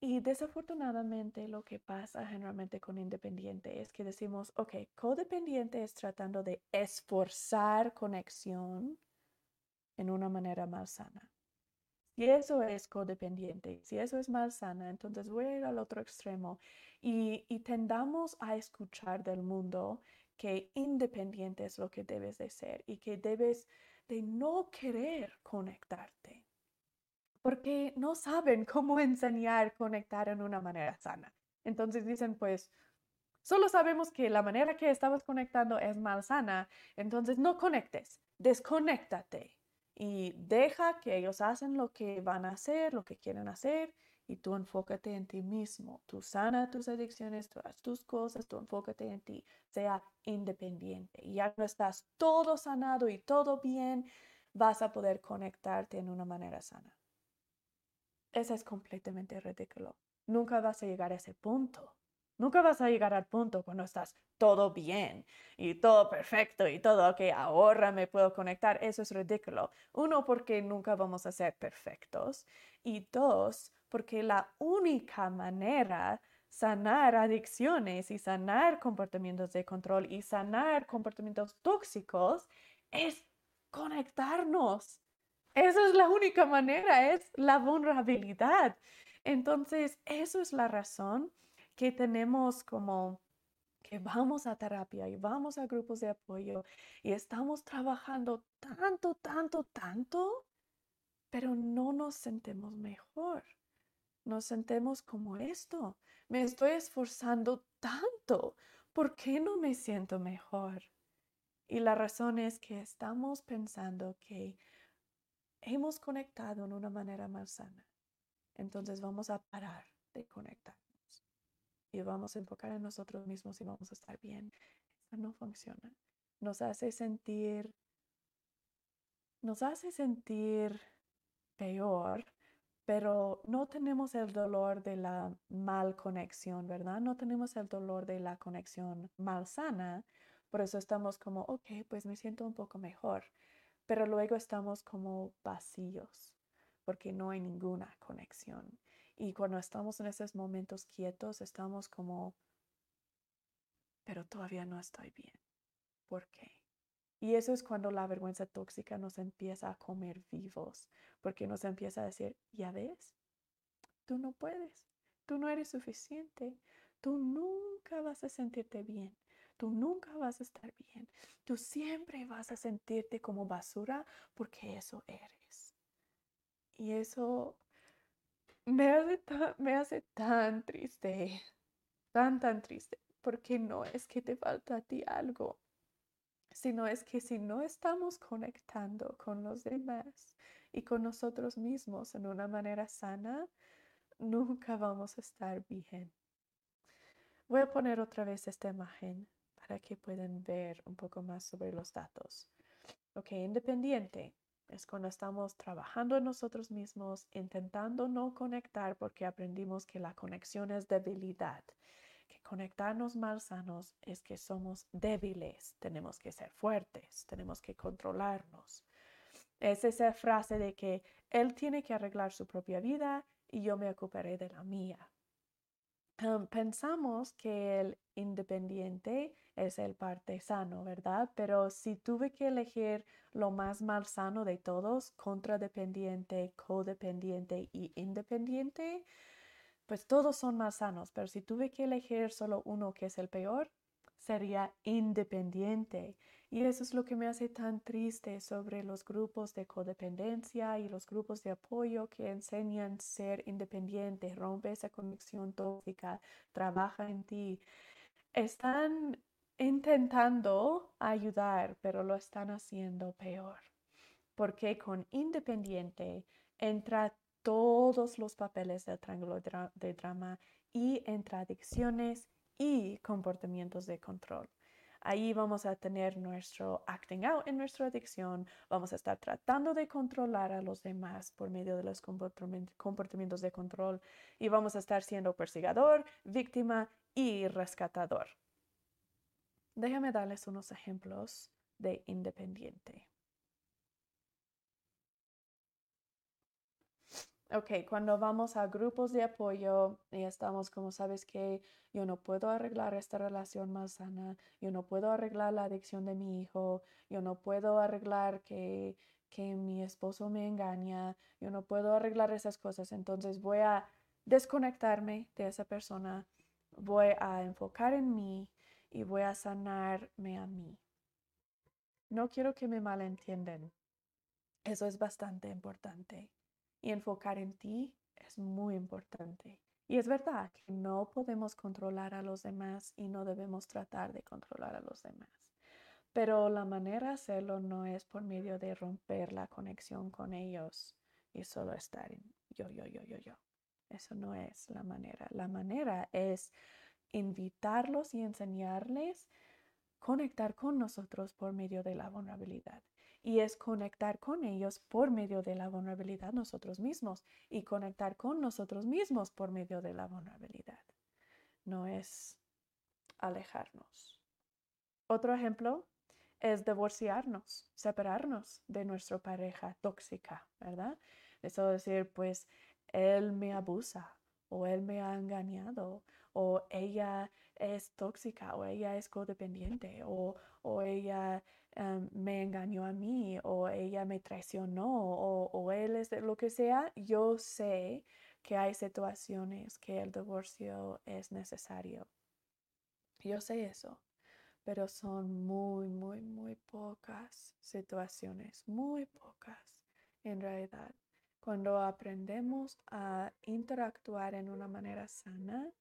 Y desafortunadamente lo que pasa generalmente con independiente es que decimos, ok, codependiente es tratando de esforzar conexión en una manera malsana. Si eso es codependiente, si eso es malsana, entonces voy a ir al otro extremo y tendamos a escuchar del mundo que independiente es lo que debes de ser y que debes de no querer conectarte, porque no saben cómo enseñar conectar en una manera sana. Entonces dicen, pues, solo sabemos que la manera que estamos conectando es malsana, entonces no conectes, desconéctate y deja que ellos hacen lo que van a hacer, lo que quieren hacer y tú enfócate en ti mismo. Tú sana tus adicciones, tú haz tus cosas, tú enfócate en ti. Sea independiente. Y ya no estás todo sanado y todo bien, vas a poder conectarte en una manera sana. Eso es completamente ridículo. Nunca vas a llegar a ese punto. Nunca vas a llegar al punto cuando estás todo bien y todo perfecto y todo, ok, ahora me puedo conectar. Eso es ridículo. Uno, porque nunca vamos a ser perfectos. Y dos, porque la única manera sanar adicciones y sanar comportamientos de control y sanar comportamientos tóxicos es conectarnos. Esa es la única manera, es la vulnerabilidad. Entonces, eso es la razón que tenemos como que vamos a terapia y vamos a grupos de apoyo y estamos trabajando tanto, tanto, tanto, pero no nos sentimos mejor nos sentemos como esto. Me estoy esforzando tanto. ¿Por qué no me siento mejor? Y la razón es que estamos pensando que hemos conectado en una manera más sana. Entonces vamos a parar de conectarnos y vamos a enfocar en nosotros mismos y vamos a estar bien. Eso no funciona. Nos hace sentir, nos hace sentir peor pero no tenemos el dolor de la mal conexión, ¿verdad? No tenemos el dolor de la conexión malsana, por eso estamos como, ok, pues me siento un poco mejor, pero luego estamos como vacíos, porque no hay ninguna conexión. Y cuando estamos en esos momentos quietos, estamos como, pero todavía no estoy bien. ¿Por qué? Y eso es cuando la vergüenza tóxica nos empieza a comer vivos, porque nos empieza a decir, ya ves, tú no puedes, tú no eres suficiente, tú nunca vas a sentirte bien, tú nunca vas a estar bien, tú siempre vas a sentirte como basura porque eso eres. Y eso me hace, me hace tan triste, tan, tan triste, porque no es que te falta a ti algo sino es que si no estamos conectando con los demás y con nosotros mismos en una manera sana, nunca vamos a estar bien. Voy a poner otra vez esta imagen para que puedan ver un poco más sobre los datos. Ok, independiente es cuando estamos trabajando en nosotros mismos, intentando no conectar porque aprendimos que la conexión es debilidad conectarnos más sanos es que somos débiles, tenemos que ser fuertes, tenemos que controlarnos. Es esa frase de que él tiene que arreglar su propia vida y yo me ocuparé de la mía. pensamos que el independiente es el parte sano, ¿verdad? Pero si tuve que elegir lo más malsano de todos, contradependiente, codependiente y independiente, pues todos son más sanos, pero si tuve que elegir solo uno que es el peor, sería independiente. Y eso es lo que me hace tan triste sobre los grupos de codependencia y los grupos de apoyo que enseñan ser independiente, rompe esa conexión tóxica, trabaja en ti. Están intentando ayudar, pero lo están haciendo peor. Porque con independiente entra todos los papeles del triángulo de drama y entre adicciones y comportamientos de control. Ahí vamos a tener nuestro acting out en nuestra adicción, vamos a estar tratando de controlar a los demás por medio de los comportamientos de control y vamos a estar siendo perseguidor, víctima y rescatador. Déjame darles unos ejemplos de independiente. Ok, cuando vamos a grupos de apoyo y estamos como, sabes que yo no puedo arreglar esta relación más sana, yo no puedo arreglar la adicción de mi hijo, yo no puedo arreglar que, que mi esposo me engaña, yo no puedo arreglar esas cosas, entonces voy a desconectarme de esa persona, voy a enfocar en mí y voy a sanarme a mí. No quiero que me malentiendan. Eso es bastante importante y enfocar en ti es muy importante. Y es verdad que no podemos controlar a los demás y no debemos tratar de controlar a los demás. Pero la manera de hacerlo no es por medio de romper la conexión con ellos y solo estar en yo, yo, yo, yo, yo. Eso no es la manera. La manera es invitarlos y enseñarles conectar con nosotros por medio de la vulnerabilidad y es conectar con ellos por medio de la vulnerabilidad nosotros mismos y conectar con nosotros mismos por medio de la vulnerabilidad. No es alejarnos. Otro ejemplo es divorciarnos, separarnos de nuestra pareja tóxica, ¿verdad? Eso decir, pues, él me abusa o él me ha engañado o ella es tóxica o ella es codependiente o, o ella Em, me engañó a mí o ella me traicionó o, él es lo que sea, yo sé que hay situaciones que el divorcio es necesario. Yo sé eso, pero son muy, muy, muy pocas situaciones, muy pocas en realidad. Cuando aprendemos a interactuar en una manera sana,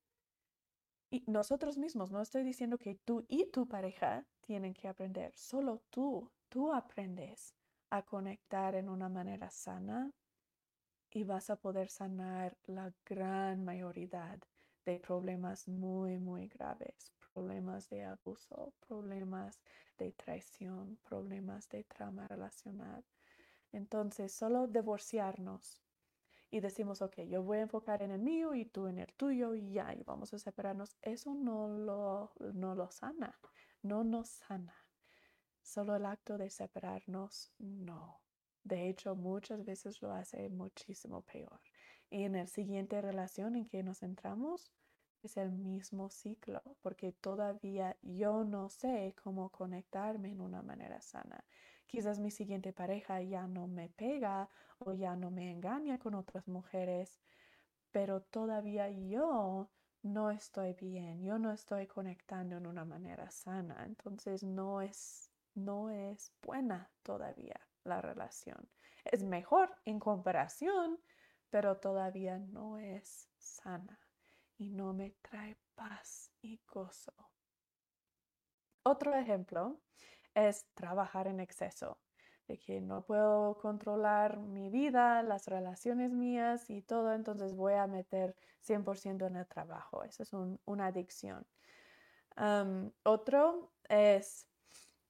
y nosotros mismos, no estoy diciendo que tú y tu pareja tienen que aprender, solo tú, tú aprendes a conectar en una manera sana y vas a poder sanar la gran mayoría de problemas muy, muy graves, problemas de abuso, problemas de traición, problemas de trama relacional. Entonces, solo divorciarnos y decimos, ok, yo voy a enfocar en el mío y tú en el tuyo y ya, y vamos a separarnos, eso no lo, no lo sana, no nos sana. Solo el acto de separarnos, no. De hecho, muchas veces lo hace muchísimo peor. Y en la siguiente relación en que nos entramos, es el mismo ciclo, porque todavía yo no sé cómo conectarme en una manera sana. Quizás mi siguiente pareja ya no me pega o ya no me engaña con otras mujeres, pero todavía yo no estoy bien, yo no estoy conectando en una manera sana, entonces no es no es buena todavía la relación. Es mejor en comparación, pero todavía no es sana y no me trae paz y gozo. Otro ejemplo es trabajar en exceso, de que no puedo controlar mi vida, las relaciones mías y todo, entonces voy a meter 100% en el trabajo. Eso es una adicción. otro es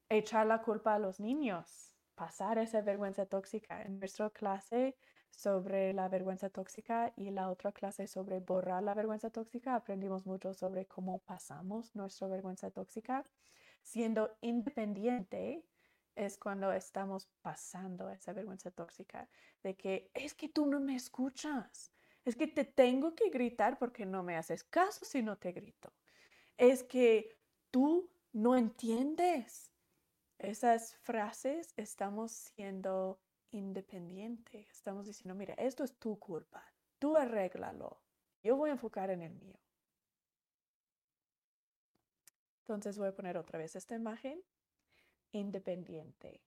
echar la culpa a los niños, pasar esa vergüenza tóxica. En nuestra clase sobre la vergüenza tóxica y la otra clase sobre borrar la vergüenza tóxica, aprendimos mucho sobre cómo pasamos nuestra vergüenza tóxica siendo independiente es cuando estamos pasando esa vergüenza tóxica de que es que tú no me escuchas, es que te tengo que gritar porque no me haces caso si no te grito, es que tú no entiendes. Esas frases estamos siendo independientes, estamos diciendo, mira, esto es tu culpa, tú arréglalo, yo voy a enfocar en el mío. Entonces voy a poner otra vez esta imagen. Independiente.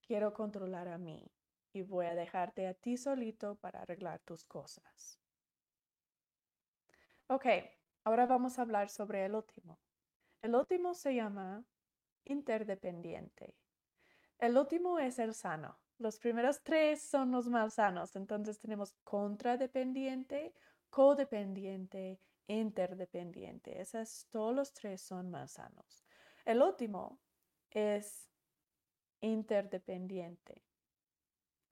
Quiero controlar a mí y voy a dejarte a ti solito para arreglar tus cosas. Ok, ahora vamos a hablar sobre el último. El último se llama interdependiente. El último es el sano. Los primeros tres son los más sanos. Entonces tenemos contradependiente, codependiente interdependiente. Esas, todos los tres son más sanos. El último es interdependiente.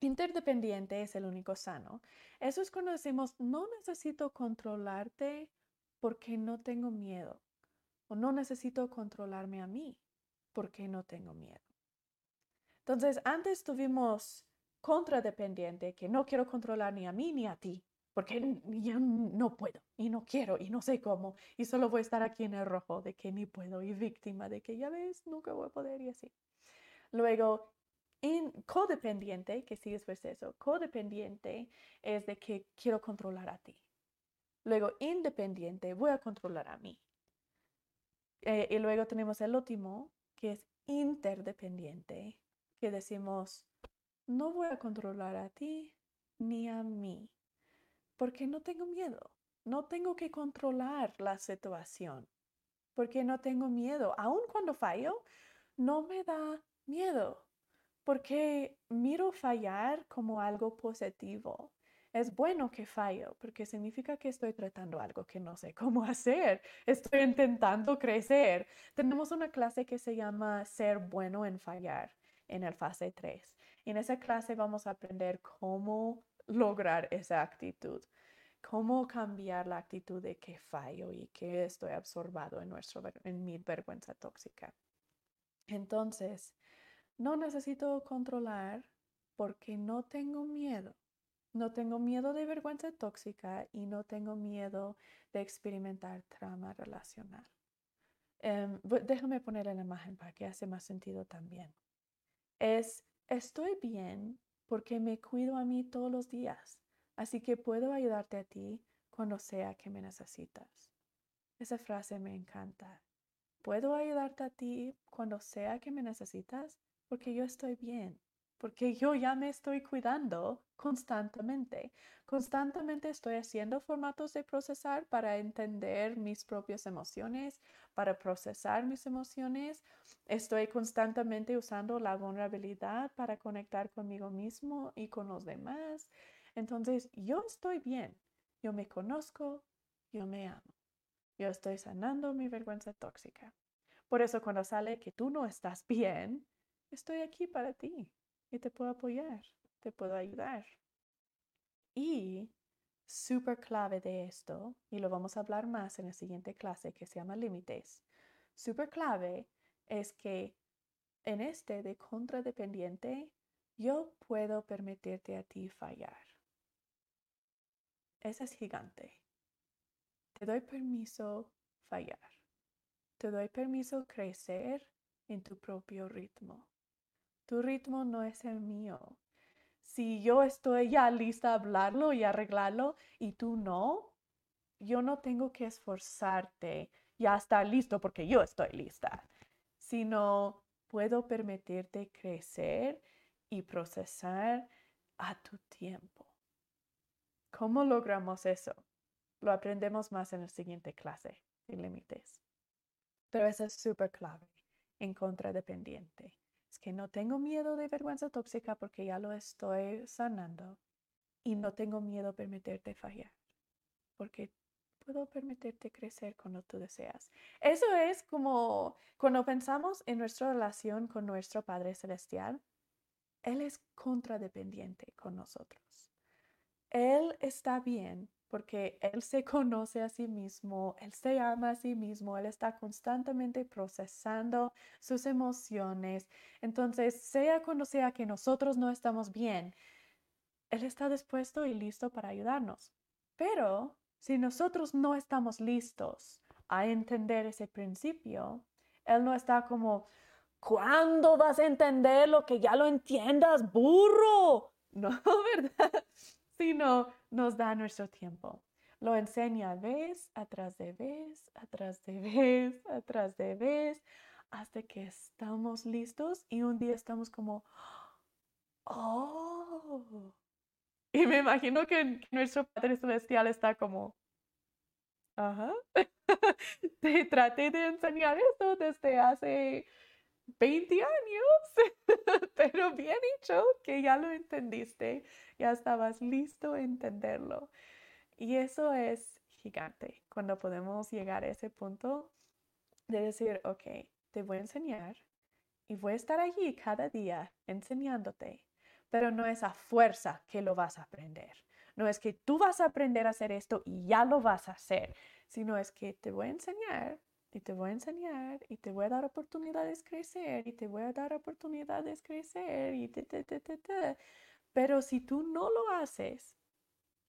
Interdependiente es el único sano. Eso es cuando decimos, no necesito controlarte porque no tengo miedo. O no necesito controlarme a mí porque no tengo miedo. Entonces, antes tuvimos contradependiente, que no quiero controlar ni a mí ni a ti, porque ya no puedo y no quiero y no sé cómo y solo voy a estar aquí en el rojo de que ni puedo y víctima de que ya ves, nunca voy a poder y así. Luego, en codependiente, que después de eso, codependiente es de que quiero controlar a ti. Luego, independiente, voy a controlar a mí. Eh, y luego tenemos el último, que es interdependiente, que decimos, no voy a controlar a ti ni a mí, porque no tengo miedo, no tengo que controlar la situación, porque no tengo miedo. Aun cuando fallo, no me da miedo, porque miro fallar como algo positivo. Es bueno que fallo, porque significa que estoy tratando algo que no sé cómo hacer. Estoy intentando crecer. Tenemos una clase que se llama Ser bueno en fallar en el fase 3. En esa clase vamos a aprender cómo lograr esa actitud, cómo cambiar la actitud de que fallo y que estoy absorbado en, nuestro, en mi vergüenza tóxica. Entonces, no necesito controlar porque no tengo miedo. No tengo miedo de vergüenza tóxica y no tengo miedo de experimentar trauma relacional. Em, déjame poner la imagen para que hace más sentido también. Es, estoy bien porque me cuido a mí todos los días, así que puedo ayudarte a ti cuando sea que me necesitas. Esa frase me encanta. Puedo ayudarte a ti cuando sea que me necesitas porque yo estoy bien, porque yo ya me estoy cuidando constantemente. Constantemente estoy haciendo formatos de procesar para entender mis propias emociones, para procesar mis emociones. Estoy constantemente usando la vulnerabilidad para conectar conmigo mismo y con los demás. Entonces, yo estoy bien. Yo me conozco, yo me amo. Yo estoy sanando mi vergüenza tóxica. Por eso cuando sale que tú no estás bien, estoy aquí para ti y te puedo apoyar, te puedo ayudar. Y súper clave de esto, y lo vamos a hablar más en la siguiente clase que se llama límites, súper clave es que en este de contradependiente, yo puedo permitirte a ti fallar. Ese es gigante. Te doy permiso fallar. Te doy permiso crecer en tu propio ritmo. Tu ritmo no es el mío. Si yo estoy ya lista a hablarlo y arreglarlo y tú no, yo no tengo que esforzarte ya estar listo porque yo estoy lista, sino puedo permitirte crecer y procesar a tu tiempo. ¿Cómo logramos eso? Lo aprendemos más en la siguiente clase, sin límites. Pero eso es súper clave en contradependiente. Que no tengo miedo de vergüenza tóxica porque ya lo estoy sanando y no tengo miedo a permitirte fallar porque puedo permitirte crecer cuando tú deseas. Eso es como cuando pensamos en nuestra relación con nuestro Padre Celestial, Él es contradependiente con nosotros. Él está bien porque Él se conoce a sí mismo, Él se ama a sí mismo, Él está constantemente procesando sus emociones. Entonces, sea cuando sea que nosotros no estamos bien, Él está dispuesto y listo para ayudarnos. Pero si nosotros no estamos listos a entender ese principio, Él no está como, ¿cuándo vas a entender lo que ya lo entiendas, burro? No, ¿verdad? sino nos da nuestro tiempo. Lo enseña vez atrás de vez, atrás de vez, atrás de vez, hasta que estamos listos y un día estamos como, oh. Y me imagino que nuestro Padre Celestial está como, ajá, te traté de enseñar esto desde hace 20 años, pero bien hecho que ya lo entendiste, ya estabas listo a entenderlo. Y eso es gigante, cuando podemos llegar a ese punto de decir, ok, te voy a enseñar y voy a estar allí cada día enseñándote, pero no es a fuerza que lo vas a aprender. No es que tú vas a aprender a hacer esto y ya lo vas a hacer, sino es que te voy a enseñar y te voy a enseñar y te voy a dar oportunidades crecer y te voy a dar oportunidades crecer y te, te, te, te, te. Pero si tú no lo haces,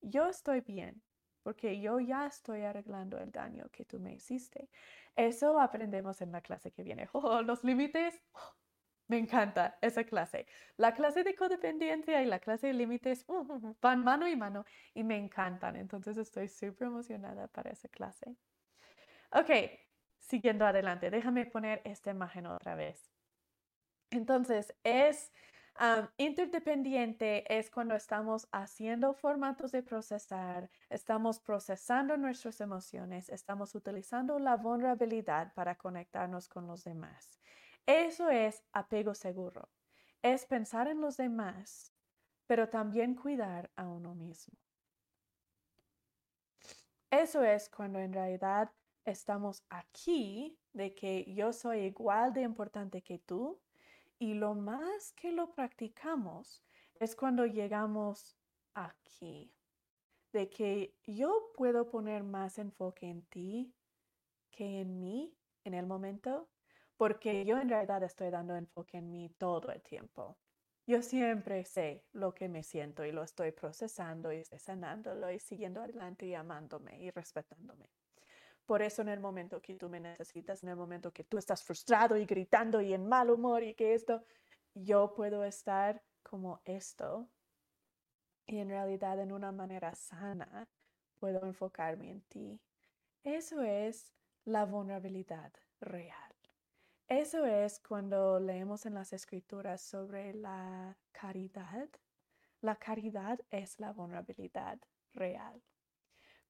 yo estoy bien, porque yo ya estoy arreglando el daño que tú me hiciste. Eso aprendemos en la clase que viene. Oh, los límites. Me encanta esa clase. La clase de codependencia y la clase de límites van mano y mano y me encantan. Entonces estoy súper emocionada para esa clase. Ok, siguiendo adelante, déjame poner esta imagen otra vez. Entonces, es interdependiente es cuando estamos haciendo formatos de procesar, estamos procesando nuestras emociones, estamos utilizando la vulnerabilidad para conectarnos con los demás. Eso es apego seguro. Es pensar en los demás, pero también cuidar a uno mismo. Eso es cuando en realidad estamos aquí de que yo soy igual de importante que tú y lo más que lo practicamos es cuando llegamos aquí, de que yo puedo poner más enfoque en ti que en mí en el momento, porque yo en realidad estoy dando enfoque en mí todo el tiempo. Yo siempre sé lo que me siento y lo estoy procesando y sanándolo y siguiendo adelante y amándome y respetándome. Por eso en el momento que tú me necesitas, en el momento que tú estás frustrado y gritando y en mal humor y que esto, yo puedo estar como esto y en realidad en una manera sana puedo enfocarme en ti. Eso es la vulnerabilidad real. Eso es cuando leemos en las escrituras sobre la caridad. La caridad es la vulnerabilidad real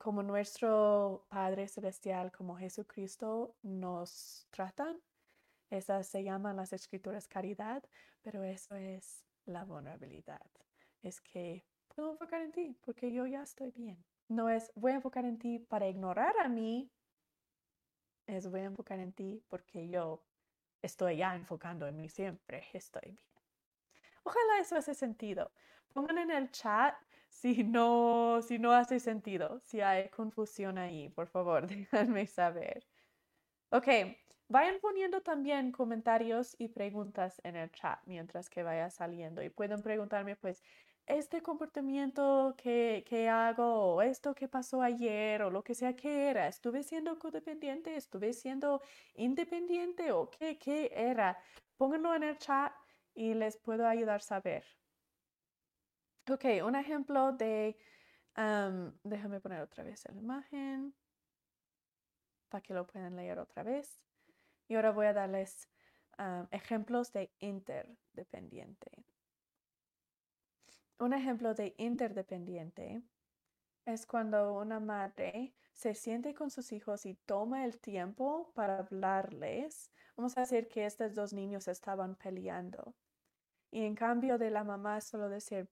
como nuestro Padre Celestial, como Jesucristo nos tratan. Esas se llaman las escrituras caridad, pero eso es la vulnerabilidad. Es que puedo enfocar en ti porque yo ya estoy bien. No es voy a enfocar en ti para ignorar a mí, es voy a enfocar en ti porque yo estoy ya enfocando en mí siempre, estoy bien. Ojalá eso hace sentido. Pongan en el chat si no, si no hace sentido, si hay confusión ahí, por favor, déjenme saber. Ok, vayan poniendo también comentarios y preguntas en el chat mientras que vaya saliendo y pueden preguntarme, pues, este comportamiento que, que hago o esto que pasó ayer o lo que sea que era, estuve siendo codependiente, estuve siendo independiente o qué, qué era. Pónganlo en el chat y les puedo ayudar a saber. Ok, un ejemplo de, déjame poner otra vez la imagen para que lo puedan leer otra vez. Y ahora voy a darles ejemplos de interdependiente. Un ejemplo de interdependiente es cuando una madre se siente con sus hijos y toma el tiempo para hablarles. Vamos a decir que estos dos niños estaban peleando. Y en cambio de la mamá solo decir,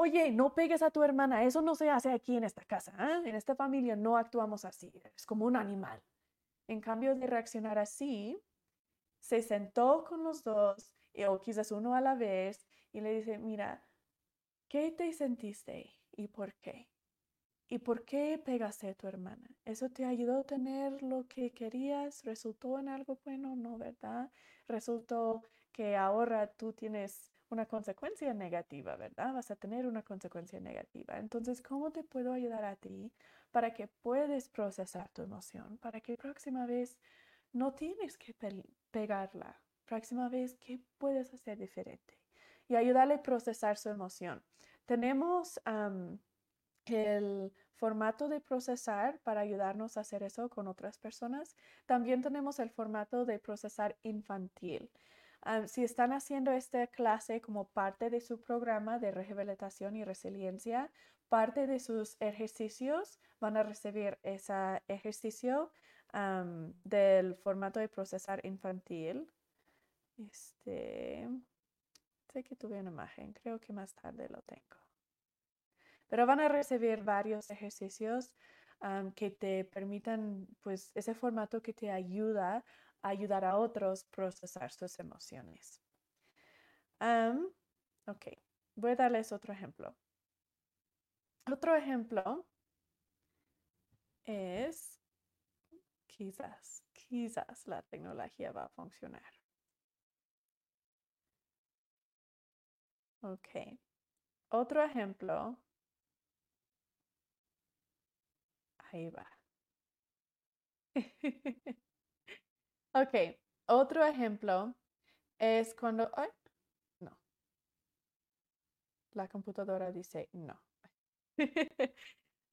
oye, no pegues a tu hermana, eso no se hace aquí en esta casa, ¿ah? en esta familia no actuamos así, es como un animal. En cambio de reaccionar así, se sentó con los dos, o quizás uno a la vez, y le dice, mira, ¿qué te sentiste y por qué? ¿Y por qué pegaste a tu hermana? ¿Eso te ayudó a tener lo que querías? ¿Resultó en algo bueno? No, ¿verdad? Resultó que ahora tú tienes una consecuencia negativa, ¿verdad? Vas a tener una consecuencia negativa. Entonces, ¿cómo te puedo ayudar a ti para que puedas procesar tu emoción? Para que próxima vez no tienes que pegarla. Próxima vez, ¿qué puedes hacer diferente? Y ayudarle a procesar su emoción. Tenemos el formato de procesar para ayudarnos a hacer eso con otras personas. También tenemos el formato de procesar infantil si están haciendo esta clase como parte de su programa de rehabilitación y resiliencia, parte de sus ejercicios van a recibir ese ejercicio del formato de procesar infantil. Este, sé que tuve una imagen, creo que más tarde lo tengo. Pero van a recibir varios ejercicios que te permitan, pues, ese formato que te ayuda ayudar a otros procesar sus emociones. ok, voy a darles otro ejemplo. Otro ejemplo es quizás, quizás la tecnología va a funcionar. Ok. Otro ejemplo. Ahí va. ok, otro ejemplo es cuando... ay, no. La computadora dice no.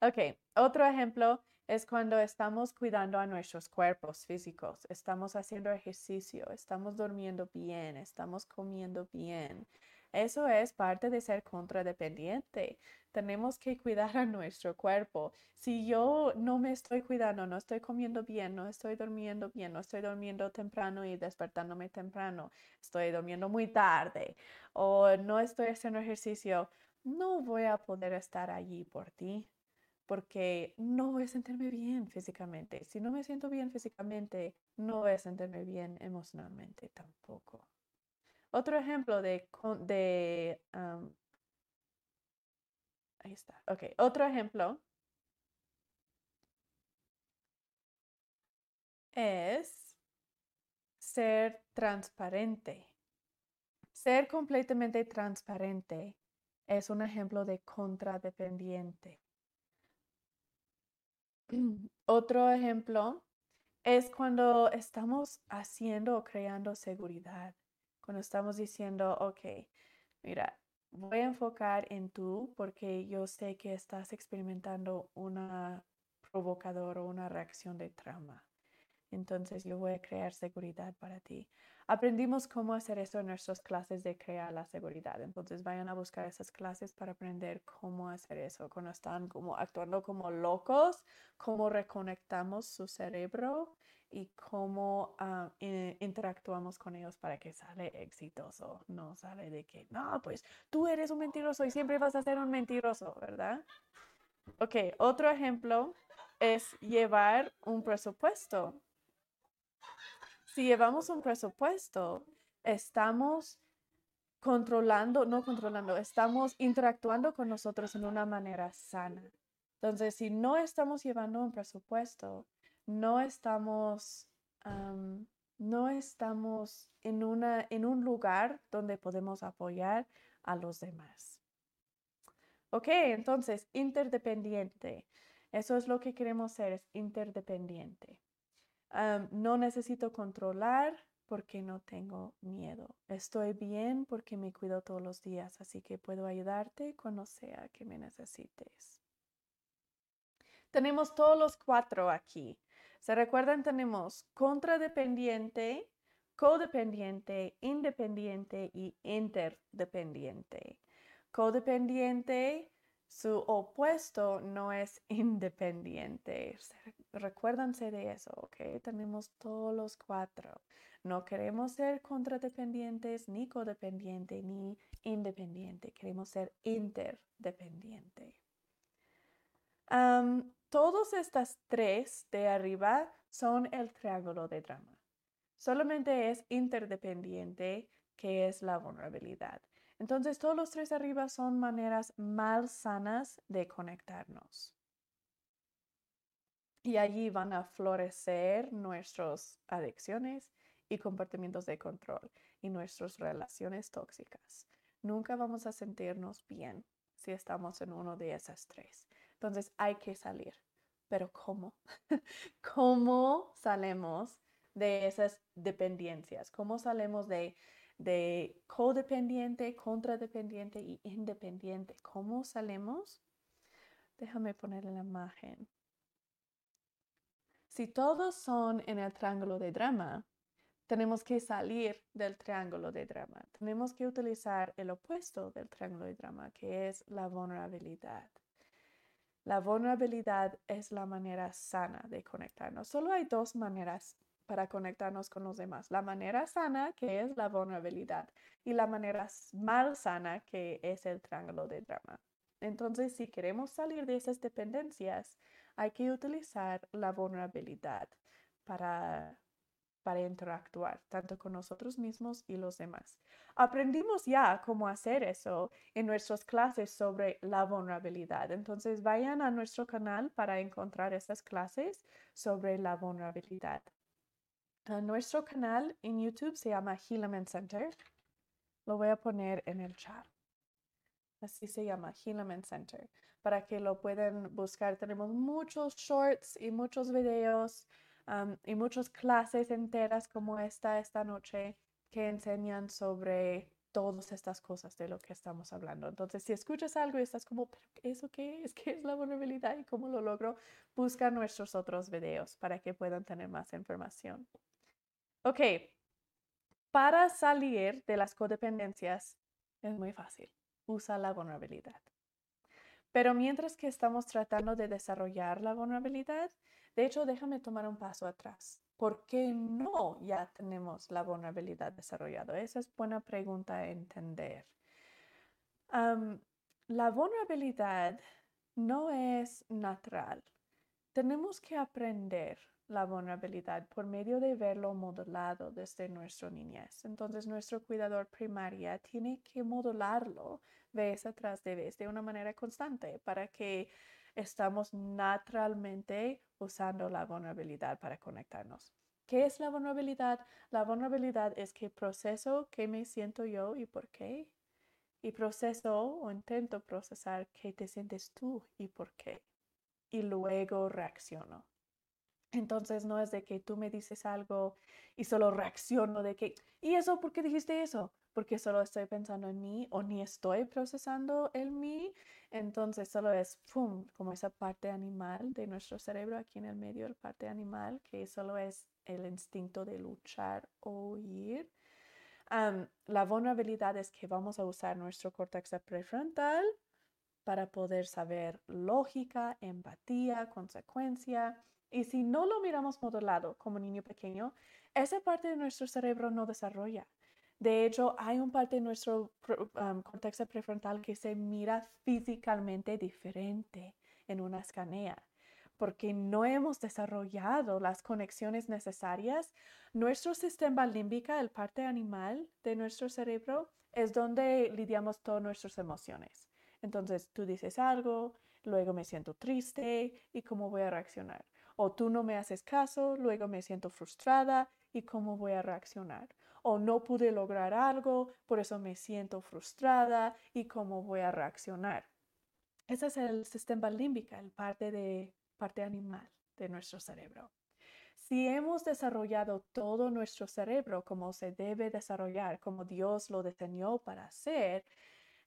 ok, otro ejemplo es cuando estamos cuidando a nuestros cuerpos físicos, estamos haciendo ejercicio, estamos durmiendo bien, estamos comiendo bien. Eso es parte de ser contradependiente. Tenemos que cuidar a nuestro cuerpo. Si yo no me estoy cuidando, no estoy comiendo bien, no estoy durmiendo bien, no estoy durmiendo temprano y despertándome temprano, estoy durmiendo muy tarde o no estoy haciendo ejercicio, no voy a poder estar allí por ti porque no voy a sentirme bien físicamente. Si no me siento bien físicamente, no voy a sentirme bien emocionalmente tampoco. Otro ejemplo de, de ahí está, otro ejemplo es ser transparente. Ser completamente transparente es un ejemplo de contradependiente. Otro ejemplo es cuando estamos haciendo o creando seguridad, cuando estamos diciendo, ok, mira, voy a enfocar en tú porque yo sé que estás experimentando una provocador o una reacción de trauma. Entonces yo voy a crear seguridad para ti. Aprendimos cómo hacer eso en nuestras clases de crear la seguridad. Entonces vayan a buscar esas clases para aprender cómo hacer eso. Cuando están como actuando como locos, cómo reconectamos su cerebro y cómo ah, interactuamos con ellos para que sale exitoso. No sale de que, no, pues tú eres un mentiroso y siempre vas a ser un mentiroso, ¿verdad? Ok, otro ejemplo es llevar un presupuesto si llevamos un presupuesto, estamos controlando, no controlando, estamos interactuando con nosotros en una manera sana. Entonces, si no estamos llevando un presupuesto, no estamos, no estamos en, una, en un lugar donde podemos apoyar a los demás. Ok, entonces, interdependiente. Eso es lo que queremos ser, interdependiente no necesito controlar porque no tengo miedo. Estoy bien porque me cuido todos los días, así que puedo ayudarte cuando sea que me necesites. Tenemos todos los cuatro aquí. ¿Se recuerdan? Tenemos contradependiente, codependiente, independiente y interdependiente. Codependiente su opuesto no es independiente. Recuérdense de eso, ¿ok? Tenemos todos los cuatro. No queremos ser contradependientes, ni codependiente, ni independiente. Queremos ser interdependiente. Todas estas tres de arriba son el triángulo de drama. Solamente es interdependiente que es la vulnerabilidad. Entonces, todos los tres arriba son maneras malsanas de conectarnos. Y allí van a florecer nuestras adicciones y comportamientos de control y nuestras relaciones tóxicas. Nunca vamos a sentirnos bien si estamos en uno de esas tres. Entonces hay que salir. Pero ¿cómo? ¿Cómo salimos de esas dependencias? ¿Cómo salimos de de codependiente, contradependiente y independiente. ¿Cómo salimos? Déjame poner la imagen. Si todos son en el triángulo de drama, tenemos que salir del triángulo de drama. Tenemos que utilizar el opuesto del triángulo de drama, que es la vulnerabilidad. La vulnerabilidad es la manera sana de conectarnos. Solo hay dos maneras para conectarnos con los demás. La manera sana, que es la vulnerabilidad, y la manera mal sana, que es el triángulo de drama. Entonces, si queremos salir de esas dependencias, hay que utilizar la vulnerabilidad para, para interactuar tanto con nosotros mismos y los demás. Aprendimos ya cómo hacer eso en nuestras clases sobre la vulnerabilidad. Entonces, vayan a nuestro canal para encontrar esas clases sobre la vulnerabilidad nuestro canal en YouTube se llama Helaman Center. Lo voy a poner en el chat. Así se llama, Helaman Center. Para que lo puedan buscar, tenemos muchos shorts y muchos videos y muchas clases enteras como esta esta noche que enseñan sobre todas estas cosas de lo que estamos hablando. Entonces, si escuchas algo y estás como, ¿pero eso qué es? ¿Qué es la vulnerabilidad y cómo lo logro? Busca nuestros otros videos para que puedan tener más información. Ok, para salir de las codependencias es muy fácil. Usa la vulnerabilidad. Pero mientras que estamos tratando de desarrollar la vulnerabilidad, de hecho, déjame tomar un paso atrás. ¿Por qué no ya tenemos la vulnerabilidad desarrollada? Esa es buena pregunta a entender. la vulnerabilidad no es natural. Tenemos que aprender la vulnerabilidad por medio de verlo modelado desde nuestra niñez. Entonces, nuestro cuidador primaria tiene que modelarlo vez atrás de vez de una manera constante para que estamos naturalmente usando la vulnerabilidad para conectarnos. ¿Qué es la vulnerabilidad? La vulnerabilidad es que proceso qué me siento yo y por qué. Y proceso o intento procesar qué te sientes tú y por qué. Y luego reacciono. Entonces no es de que tú me dices algo y solo reacciono de que, ¿y eso por qué dijiste eso? Porque solo estoy pensando en mí o ni estoy procesando el mí entonces solo es, como esa parte animal de nuestro cerebro aquí en el medio, la parte animal, que solo es el instinto de luchar o huir. la vulnerabilidad es que vamos a usar nuestro córtex prefrontal para poder saber lógica, empatía, consecuencia. Y si no lo miramos modelado como niño pequeño, esa parte de nuestro cerebro no desarrolla. De hecho, hay un parte de nuestro um, corteza prefrontal que se mira físicamente diferente en una escanea porque no hemos desarrollado las conexiones necesarias. Nuestro sistema límbico, el parte animal de nuestro cerebro, es donde lidiamos todas nuestras emociones. Entonces, tú dices algo, luego me siento triste y cómo voy a reaccionar. O tú no me haces caso, luego me siento frustrada y cómo voy a reaccionar o no pude lograr algo, por eso me siento frustrada y cómo voy a reaccionar. Ese es el sistema límbico, el parte, de, parte animal de nuestro cerebro. Si hemos desarrollado todo nuestro cerebro como se debe desarrollar, como Dios lo diseñó para hacer,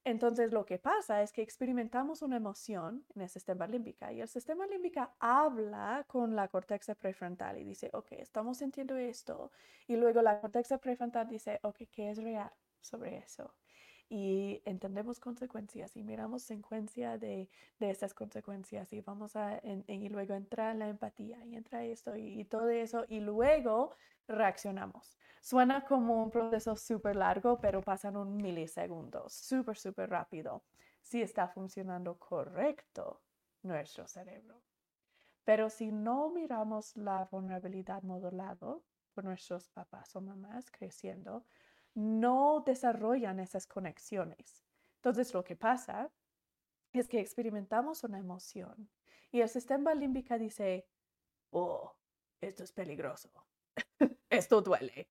entonces lo que pasa es que experimentamos una emoción en el sistema límbico y el sistema límbico habla con la corteza prefrontal y dice, ok, estamos sintiendo esto. Y luego la corteza prefrontal dice, ok, ¿qué es real sobre eso? Y entendemos consecuencias y miramos secuencia de, de estas consecuencias y vamos a, y luego entra la empatía y entra esto y, todo eso y luego reaccionamos. Suena como un proceso súper largo, pero pasan un milisegundo, súper, súper rápido, si está funcionando correcto nuestro cerebro. Pero si no miramos la vulnerabilidad modulado por nuestros papás o mamás creciendo, no desarrollan esas conexiones. Entonces lo que pasa es que experimentamos una emoción y el sistema límbico dice, oh, esto es peligroso, esto duele,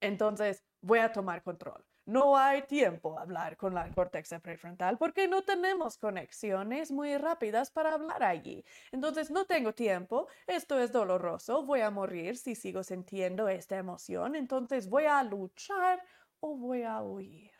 entonces voy a tomar control. No hay tiempo a hablar con la corteza prefrontal porque no tenemos conexiones muy rápidas para hablar allí. Entonces no tengo tiempo, esto es doloroso, voy a morir si sigo sintiendo esta emoción, entonces voy a luchar o voy a huir.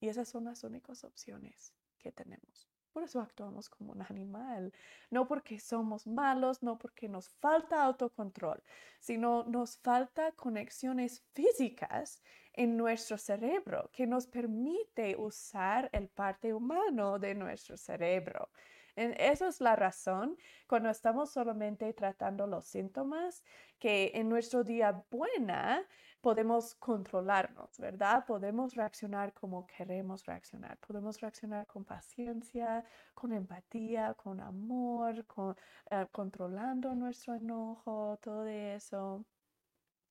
Y esas son las únicas opciones que tenemos. Por eso actuamos como un animal, no porque somos malos, no porque nos falta autocontrol, sino nos falta conexiones físicas en nuestro cerebro que nos permite usar el parte humano de nuestro cerebro. Esa es la razón cuando estamos solamente tratando los síntomas, que en nuestro día buena podemos controlarnos, ¿verdad? Podemos reaccionar como queremos reaccionar. Podemos reaccionar con paciencia, con empatía, con amor, con, eh, controlando nuestro enojo, todo eso.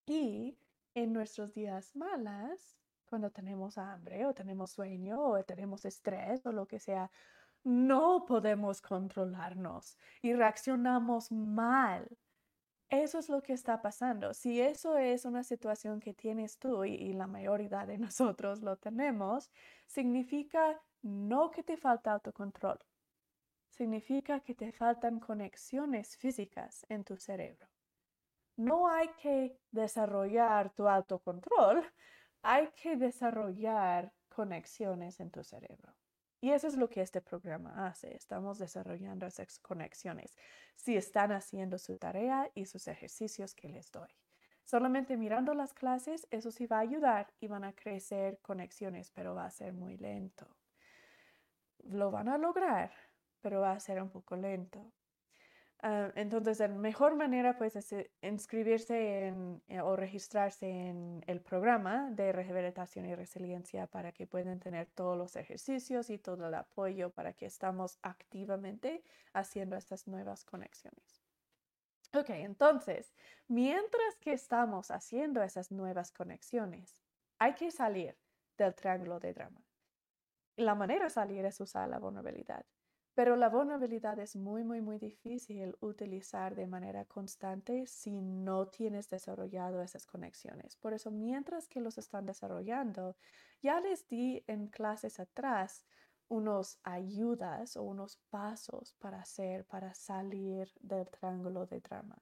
Y en nuestros días malas, cuando tenemos hambre o tenemos sueño o tenemos estrés o lo que sea, no podemos controlarnos y reaccionamos mal eso es lo que está pasando. Si eso es una situación que tienes tú y, la mayoría de nosotros lo tenemos, significa no que te falta autocontrol. Significa que te faltan conexiones físicas en tu cerebro. No hay que desarrollar tu autocontrol, hay que desarrollar conexiones en tu cerebro. Y eso es lo que este programa hace. Estamos desarrollando esas conexiones si están haciendo su tarea y sus ejercicios que les doy. Solamente mirando las clases, eso sí va a ayudar y van a crecer conexiones, pero va a ser muy lento. Lo van a lograr, pero va a ser un poco lento. Ah, entonces, la mejor manera pues es eh, inscribirse en, eh, o registrarse en el programa de rehabilitación y resiliencia para que puedan tener todos los ejercicios y todo el apoyo para que estamos activamente haciendo estas nuevas conexiones. Ok, entonces, mientras que estamos haciendo esas nuevas conexiones, hay que salir del triángulo de drama. La manera de salir es usar la vulnerabilidad. Pero la vulnerabilidad es muy, muy, muy difícil utilizar de manera constante si no tienes desarrollado esas conexiones. Por eso, mientras que los están desarrollando, ya les di en clases atrás unos ayudas o unos pasos para hacer, para salir del triángulo de drama.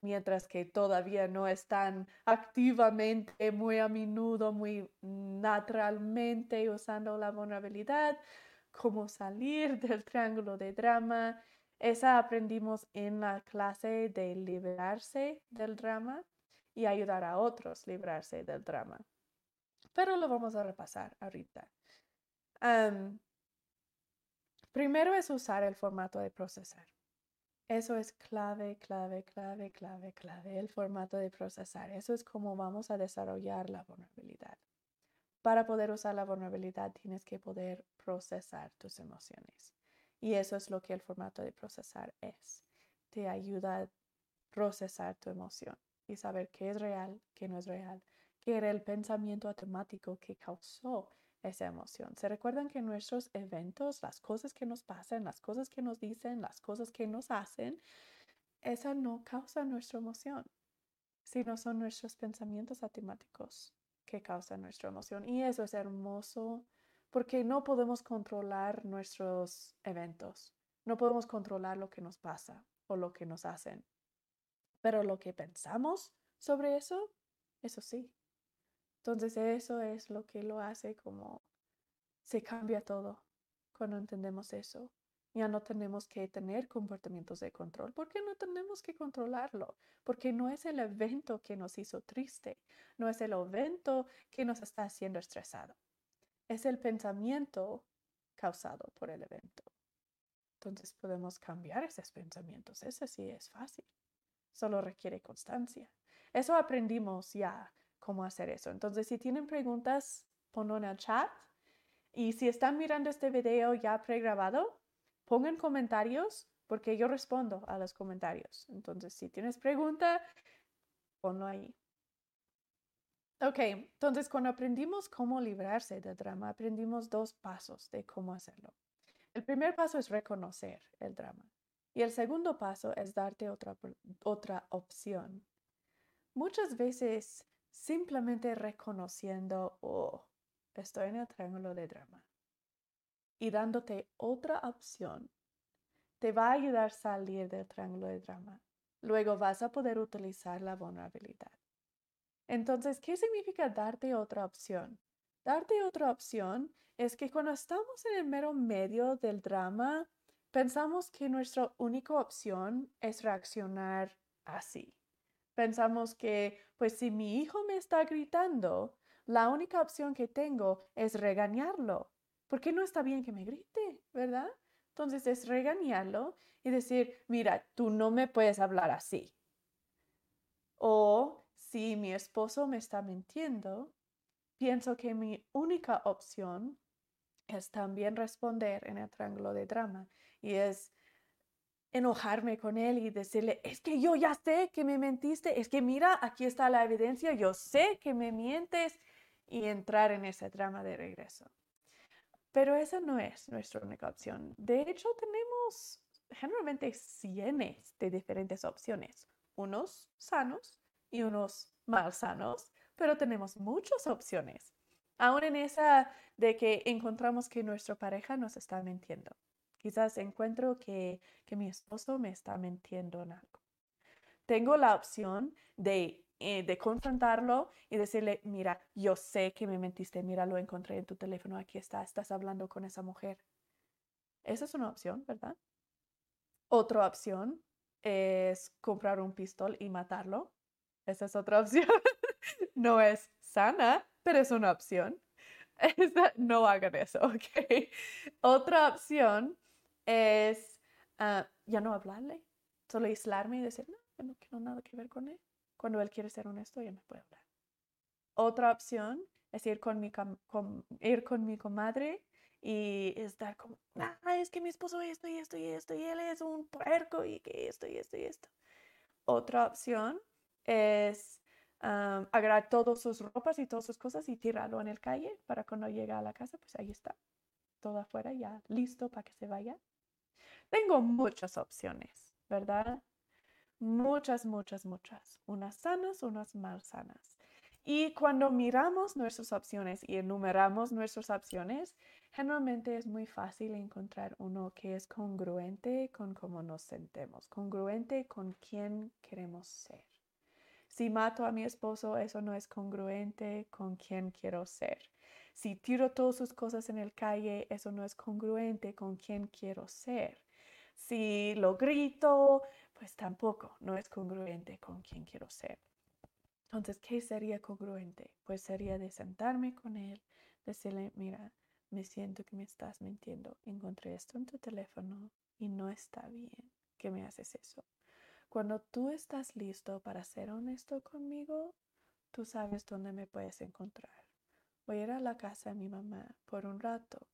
Mientras que todavía no están activamente, muy a menudo, muy naturalmente usando la vulnerabilidad, cómo salir del triángulo de drama. Esa aprendimos en la clase de liberarse del drama y ayudar a otros a librarse del drama. Pero lo vamos a repasar ahorita. primero es usar el formato de procesar. Eso es clave, clave, clave, clave, clave, el formato de procesar. Eso es cómo vamos a desarrollar la vulnerabilidad. Para poder usar la vulnerabilidad tienes que poder procesar tus emociones. Y eso es lo que el formato de procesar es. Te ayuda a procesar tu emoción y saber qué es real, qué no es real, qué era el pensamiento automático que causó esa emoción. ¿Se recuerdan que nuestros eventos, las cosas que nos pasan, las cosas que nos dicen, las cosas que nos hacen, esa no causa nuestra emoción, sino son nuestros pensamientos automáticos que causa nuestra emoción. Y eso es hermoso porque no podemos controlar nuestros eventos, no podemos controlar lo que nos pasa o lo que nos hacen. Pero lo que pensamos sobre eso, eso sí. Entonces eso es lo que lo hace como se cambia todo cuando entendemos eso. Ya no tenemos que tener comportamientos de control porque no tenemos que controlarlo, porque no es el evento que nos hizo triste, no es el evento que nos está haciendo estresado, es el pensamiento causado por el evento. Entonces podemos cambiar esos pensamientos, ese sí es fácil, solo requiere constancia. Eso aprendimos ya cómo hacer eso. Entonces si tienen preguntas, ponlo en el chat. Y si están mirando este video ya pregrabado, pongan comentarios porque yo respondo a los comentarios. Entonces, si tienes pregunta, ponlo ahí. Ok, entonces cuando aprendimos cómo librarse del drama, aprendimos dos pasos de cómo hacerlo. El primer paso es reconocer el drama y el segundo paso es darte otra, otra opción. Muchas veces simplemente reconociendo, oh, estoy en el triángulo de drama y dándote otra opción, te va a ayudar a salir del triángulo de drama. Luego vas a poder utilizar la vulnerabilidad. Entonces, ¿qué significa darte otra opción? Darte otra opción es que cuando estamos en el mero medio del drama, pensamos que nuestra única opción es reaccionar así. Pensamos que, pues si mi hijo me está gritando, la única opción que tengo es regañarlo porque no está bien que me grite, ¿verdad? Entonces es regañarlo y decir, mira, tú no me puedes hablar así. O si mi esposo me está mintiendo, pienso que mi única opción es también responder en el triángulo de drama y es enojarme con él y decirle, es que yo ya sé que me mentiste, es que mira, aquí está la evidencia, yo sé que me mientes y entrar en ese drama de regreso. Pero esa no es nuestra única opción. De hecho, tenemos generalmente cientos de diferentes opciones, unos sanos y unos malsanos, pero tenemos muchas opciones. Aún en esa de que encontramos que nuestra pareja nos está mintiendo. Quizás encuentro que, que mi esposo me está mintiendo en algo. Tengo la opción de, eh, de confrontarlo y decirle, mira, yo sé que me mentiste, mira, lo encontré en tu teléfono, aquí está, estás hablando con esa mujer. Esa es una opción, ¿verdad? Otra opción es comprar un pistol y matarlo. Esa es otra opción. no es sana, pero es una opción. no hagan eso, ¿ok? Otra opción es ah, ya no hablarle, solo aislarme y decir, no, yo no quiero nada que ver con él. Cuando él quiere ser honesto, ya me puede hablar. Otra opción es ir con mi, ir con mi comadre y estar como, ah, es que mi esposo esto y esto y esto y él es un puerco y que esto y esto y esto. Otra opción es agarrar todas sus ropas y todas sus cosas y tirarlo en el calle para cuando llegue a la casa, pues ahí está, todo afuera ya listo para que se vaya. Tengo muchas opciones, ¿verdad? Muchas, muchas, muchas. Unas sanas, unas mal sanas. Y cuando miramos nuestras opciones y enumeramos nuestras opciones, generalmente es muy fácil encontrar uno que es congruente con cómo nos sentemos, congruente con quién queremos ser. Si mato a mi esposo, eso no es congruente con quien quiero ser. Si tiro todas sus cosas en el calle, eso no es congruente con quien quiero ser. Si lo grito, pues tampoco, no es congruente con quien quiero ser. Entonces, ¿qué sería congruente? Pues sería de sentarme con él, decirle, mira, me siento que me estás mintiendo. Encontré esto en tu teléfono y no está bien que me haces eso. Cuando tú estás listo para ser honesto conmigo, tú sabes dónde me puedes encontrar. Voy a ir a la casa de mi mamá por un rato.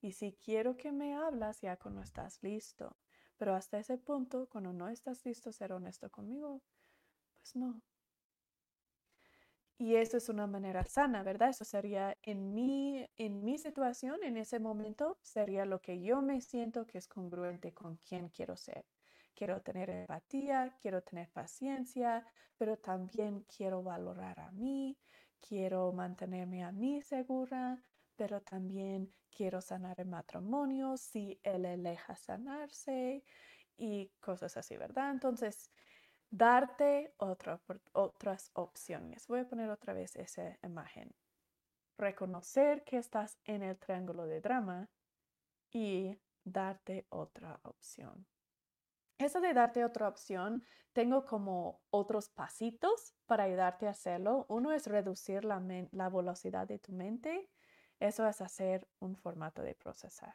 Y si quiero que me hablas, ya cuando estás listo. Pero hasta ese punto, cuando no estás listo a ser honesto conmigo, pues no. Y eso es una manera sana, ¿verdad? Eso sería en mi, en mi situación, en ese momento, sería lo que yo me siento que es congruente con quien quiero ser. Quiero tener empatía, quiero tener paciencia, pero también quiero valorar a mí, quiero mantenerme a mí segura, pero también quiero sanar el matrimonio si él deja sanarse y cosas así, ¿verdad? Entonces, darte otras opciones. Voy a poner otra vez esa imagen. Reconocer que estás en el triángulo de drama y darte otra opción. Eso de darte otra opción, tengo como otros pasitos para ayudarte a hacerlo. Uno es reducir la, velocidad de tu mente. Eso es hacer un formato de procesar.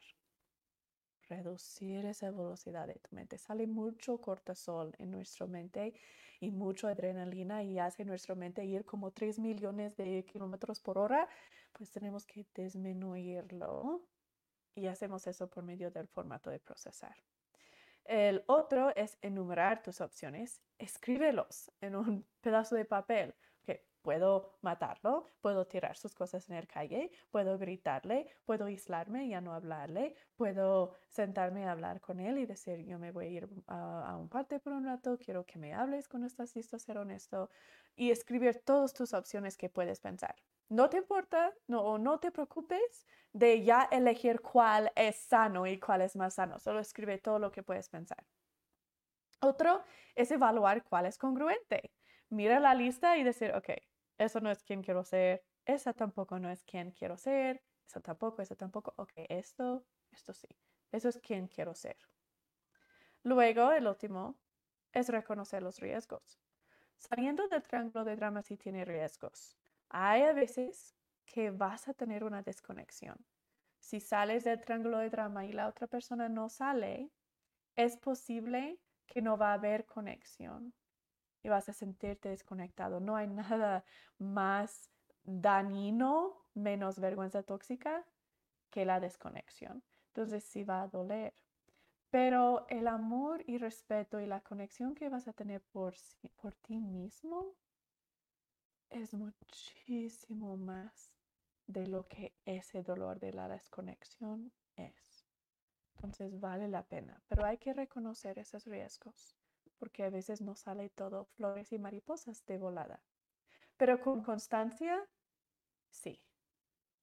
Reducir esa velocidad de tu mente. Sale mucho cortisol en nuestra mente y mucha adrenalina y hace nuestra mente ir como 3 millones de kilómetros por hora. Pues tenemos que disminuirlo y hacemos eso por medio del formato de procesar. El otro es enumerar tus opciones. Escríbelos en un pedazo de papel. que puedo matarlo, puedo tirar sus cosas en el calle, puedo gritarle, puedo aislarme y ya no hablarle, puedo sentarme a hablar con él y decir, yo me voy a ir a, un parte por un rato, quiero que me hables cuando estás listo ser honesto y escribir todas tus opciones que puedes pensar. No te importa no, no te preocupes de ya elegir cuál es sano y cuál es más sano. Solo escribe todo lo que puedes pensar. Otro es evaluar cuál es congruente. Mira la lista y decir, ok, eso no es quien quiero ser, esa tampoco no es quien quiero ser, eso tampoco, eso tampoco, ok, esto, esto sí, eso es quien quiero ser. Luego, el último es reconocer los riesgos. Saliendo del triángulo de drama sí tiene riesgos. Hay a veces que vas a tener una desconexión. Si sales del triángulo de drama y la otra persona no sale, es posible que no va a haber conexión y vas a sentirte desconectado. No hay nada más dañino, menos vergüenza tóxica que la desconexión. Entonces sí va a doler. Pero el amor y respeto y la conexión que vas a tener por, por ti mismo es muchísimo más de lo que ese dolor de la desconexión es. Entonces vale la pena, pero hay que reconocer esos riesgos, porque a veces no sale todo flores y mariposas de volada. Pero con constancia, sí.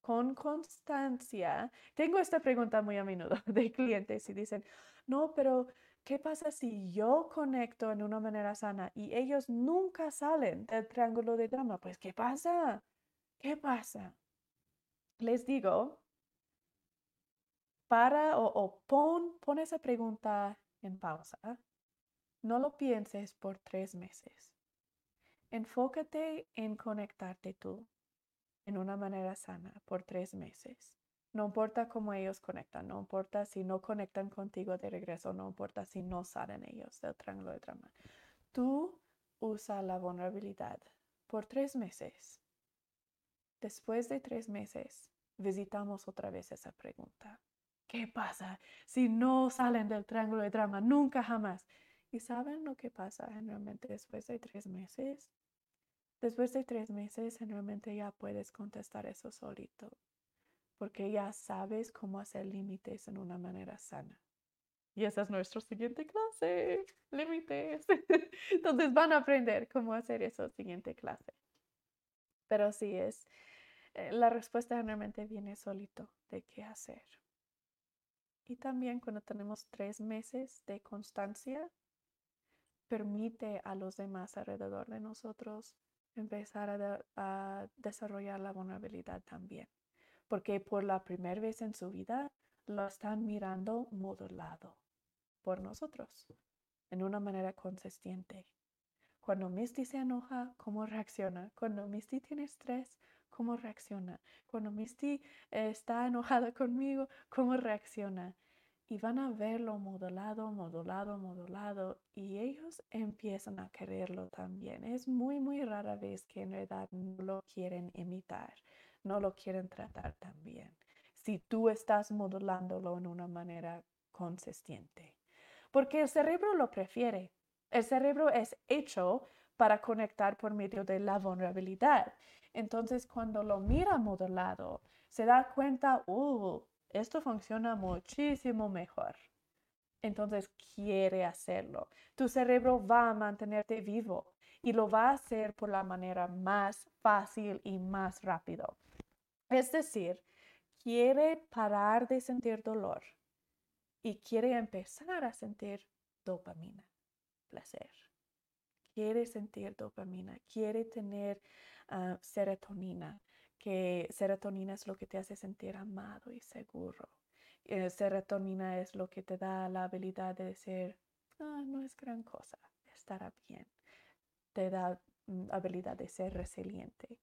con constancia. Tengo esta pregunta muy a menudo de clientes y dicen, no, pero ¿qué pasa si yo conecto en una manera sana y ellos nunca salen del triángulo de drama? Pues, ¿qué pasa? ¿Qué pasa? Les digo, para o, pon, pon esa pregunta en pausa. No lo pienses por tres meses. Enfócate en conectarte tú en una manera sana por tres meses. No importa cómo ellos conectan, no importa si no conectan contigo de regreso, no importa si no salen ellos del triángulo de drama. Tú usa la vulnerabilidad por tres meses. Después de tres meses, visitamos otra vez esa pregunta. ¿Qué pasa si no salen del triángulo de drama? Nunca jamás. ¿Y saben lo que pasa generalmente después de tres meses? Después de tres meses, generalmente ya puedes contestar eso solito, porque ya sabes cómo hacer límites en una manera sana. Y esa es nuestra siguiente clase, límites. Entonces van a aprender cómo hacer eso siguiente clase. Pero sí es, eh, la respuesta generalmente viene solito de qué hacer. Y también cuando tenemos tres meses de constancia, permite a los demás alrededor de nosotros empezar a, desarrollar la vulnerabilidad también, porque por la primera vez en su vida lo están mirando modulado por nosotros, en una manera consistente. Cuando Misty se enoja, ¿cómo reacciona? Cuando Misty tiene estrés, ¿cómo reacciona? Cuando Misty está enojada conmigo, ¿cómo reacciona? y van a verlo modulado, modulado, modulado y ellos empiezan a quererlo también. Es muy, muy rara vez que en realidad no lo quieren imitar, no lo quieren tratar también. Si tú estás modulándolo en una manera consistente. Porque el cerebro lo prefiere. El cerebro es hecho para conectar por medio de la vulnerabilidad. Entonces, cuando lo mira modulado, se da cuenta, oh, esto funciona muchísimo mejor. Entonces quiere hacerlo. Tu cerebro va a mantenerte vivo y lo va a hacer por la manera más fácil y más rápido. Es decir, quiere parar de sentir dolor y quiere empezar a sentir dopamina, placer. Quiere sentir dopamina, quiere tener ah, serotonina, que serotonina es lo que te hace sentir amado y seguro. Eh, serotonina es lo que te da la habilidad de decir, ah, no es gran cosa, estará bien. Te da mm, habilidad de ser resiliente.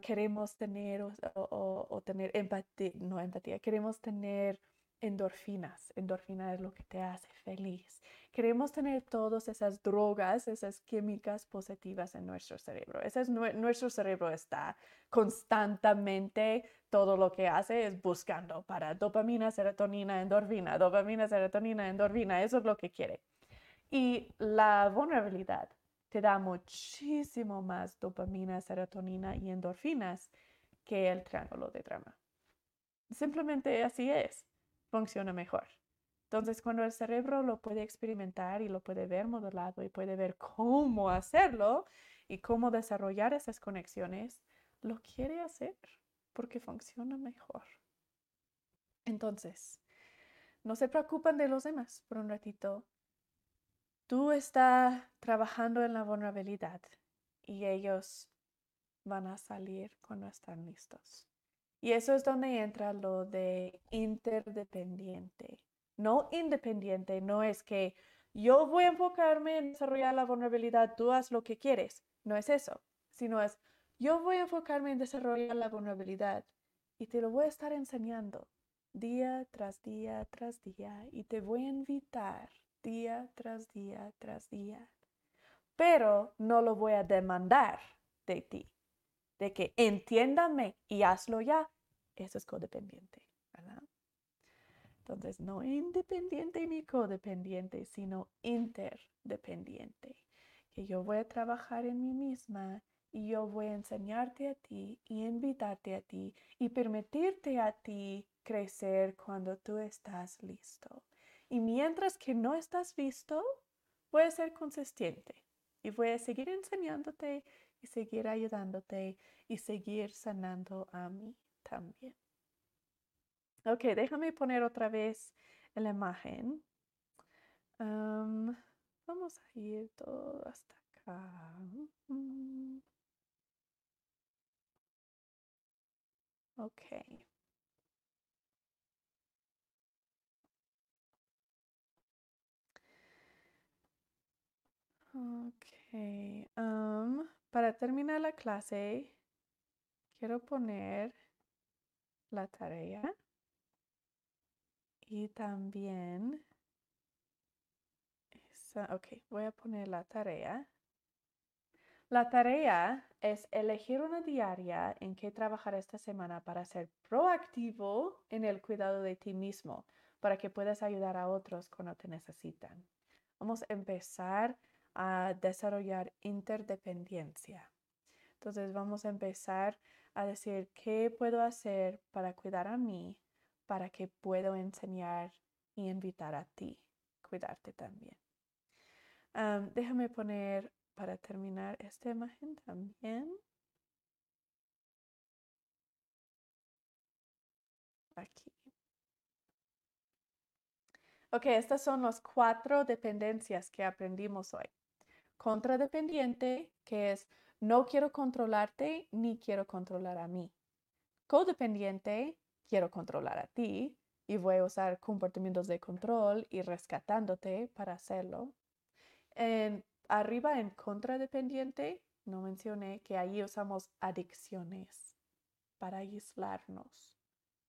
Queremos tener o, tener empatía, no empatía, queremos tener endorfinas. Endorfina es lo que te hace feliz. Queremos tener todas esas drogas, esas químicas positivas en nuestro cerebro. Ese es, nuestro cerebro está constantemente, todo lo que hace es buscando para dopamina, serotonina, endorfina, dopamina, serotonina, endorfina. Eso es lo que quiere. Y la vulnerabilidad te da muchísimo más dopamina, serotonina y endorfinas que el triángulo de drama. Simplemente así es funciona mejor. Entonces, cuando el cerebro lo puede experimentar y lo puede ver modelado y puede ver cómo hacerlo y cómo desarrollar esas conexiones, lo quiere hacer porque funciona mejor. Entonces, no se preocupen de los demás por un ratito. Tú estás trabajando en la vulnerabilidad y ellos van a salir cuando están listos. Y eso es donde entra lo de interdependiente. No independiente, no es que yo voy a enfocarme en desarrollar la vulnerabilidad, tú haz lo que quieres. No es eso, sino es yo voy a enfocarme en desarrollar la vulnerabilidad y te lo voy a estar enseñando día tras día tras día y te voy a invitar día tras día tras día. Pero no lo voy a demandar de ti de que entiéndame y hazlo ya, eso es codependiente, ¿verdad? Entonces, no independiente ni codependiente, sino interdependiente. Que yo voy a trabajar en mí misma y yo voy a enseñarte a ti y invitarte a ti y permitirte a ti crecer cuando tú estás listo. Y mientras que no estás listo, voy a ser consistente y voy a seguir enseñándote y seguir ayudándote y seguir sanando a mí también. Ok, déjame poner otra vez la imagen. vamos a ir todo hasta acá. Mm. Ok. Ok. para terminar la clase, quiero poner la tarea y también ok, voy a poner la tarea. La tarea es elegir una diaria en que trabajar esta semana para ser proactivo en el cuidado de ti mismo, para que puedas ayudar a otros cuando te necesitan. Vamos a empezar a desarrollar interdependencia. Entonces vamos a empezar a decir qué puedo hacer para cuidar a mí, para que puedo enseñar y invitar a ti, cuidarte también. déjame poner para terminar esta imagen también. Aquí. Ok, estas son las cuatro dependencias que aprendimos hoy. Contradependiente, que es no quiero controlarte ni quiero controlar a mí. Codependiente, quiero controlar a ti y voy a usar comportamientos de control y rescatándote para hacerlo. En, arriba en contradependiente, no mencioné que ahí usamos adicciones para aislarnos.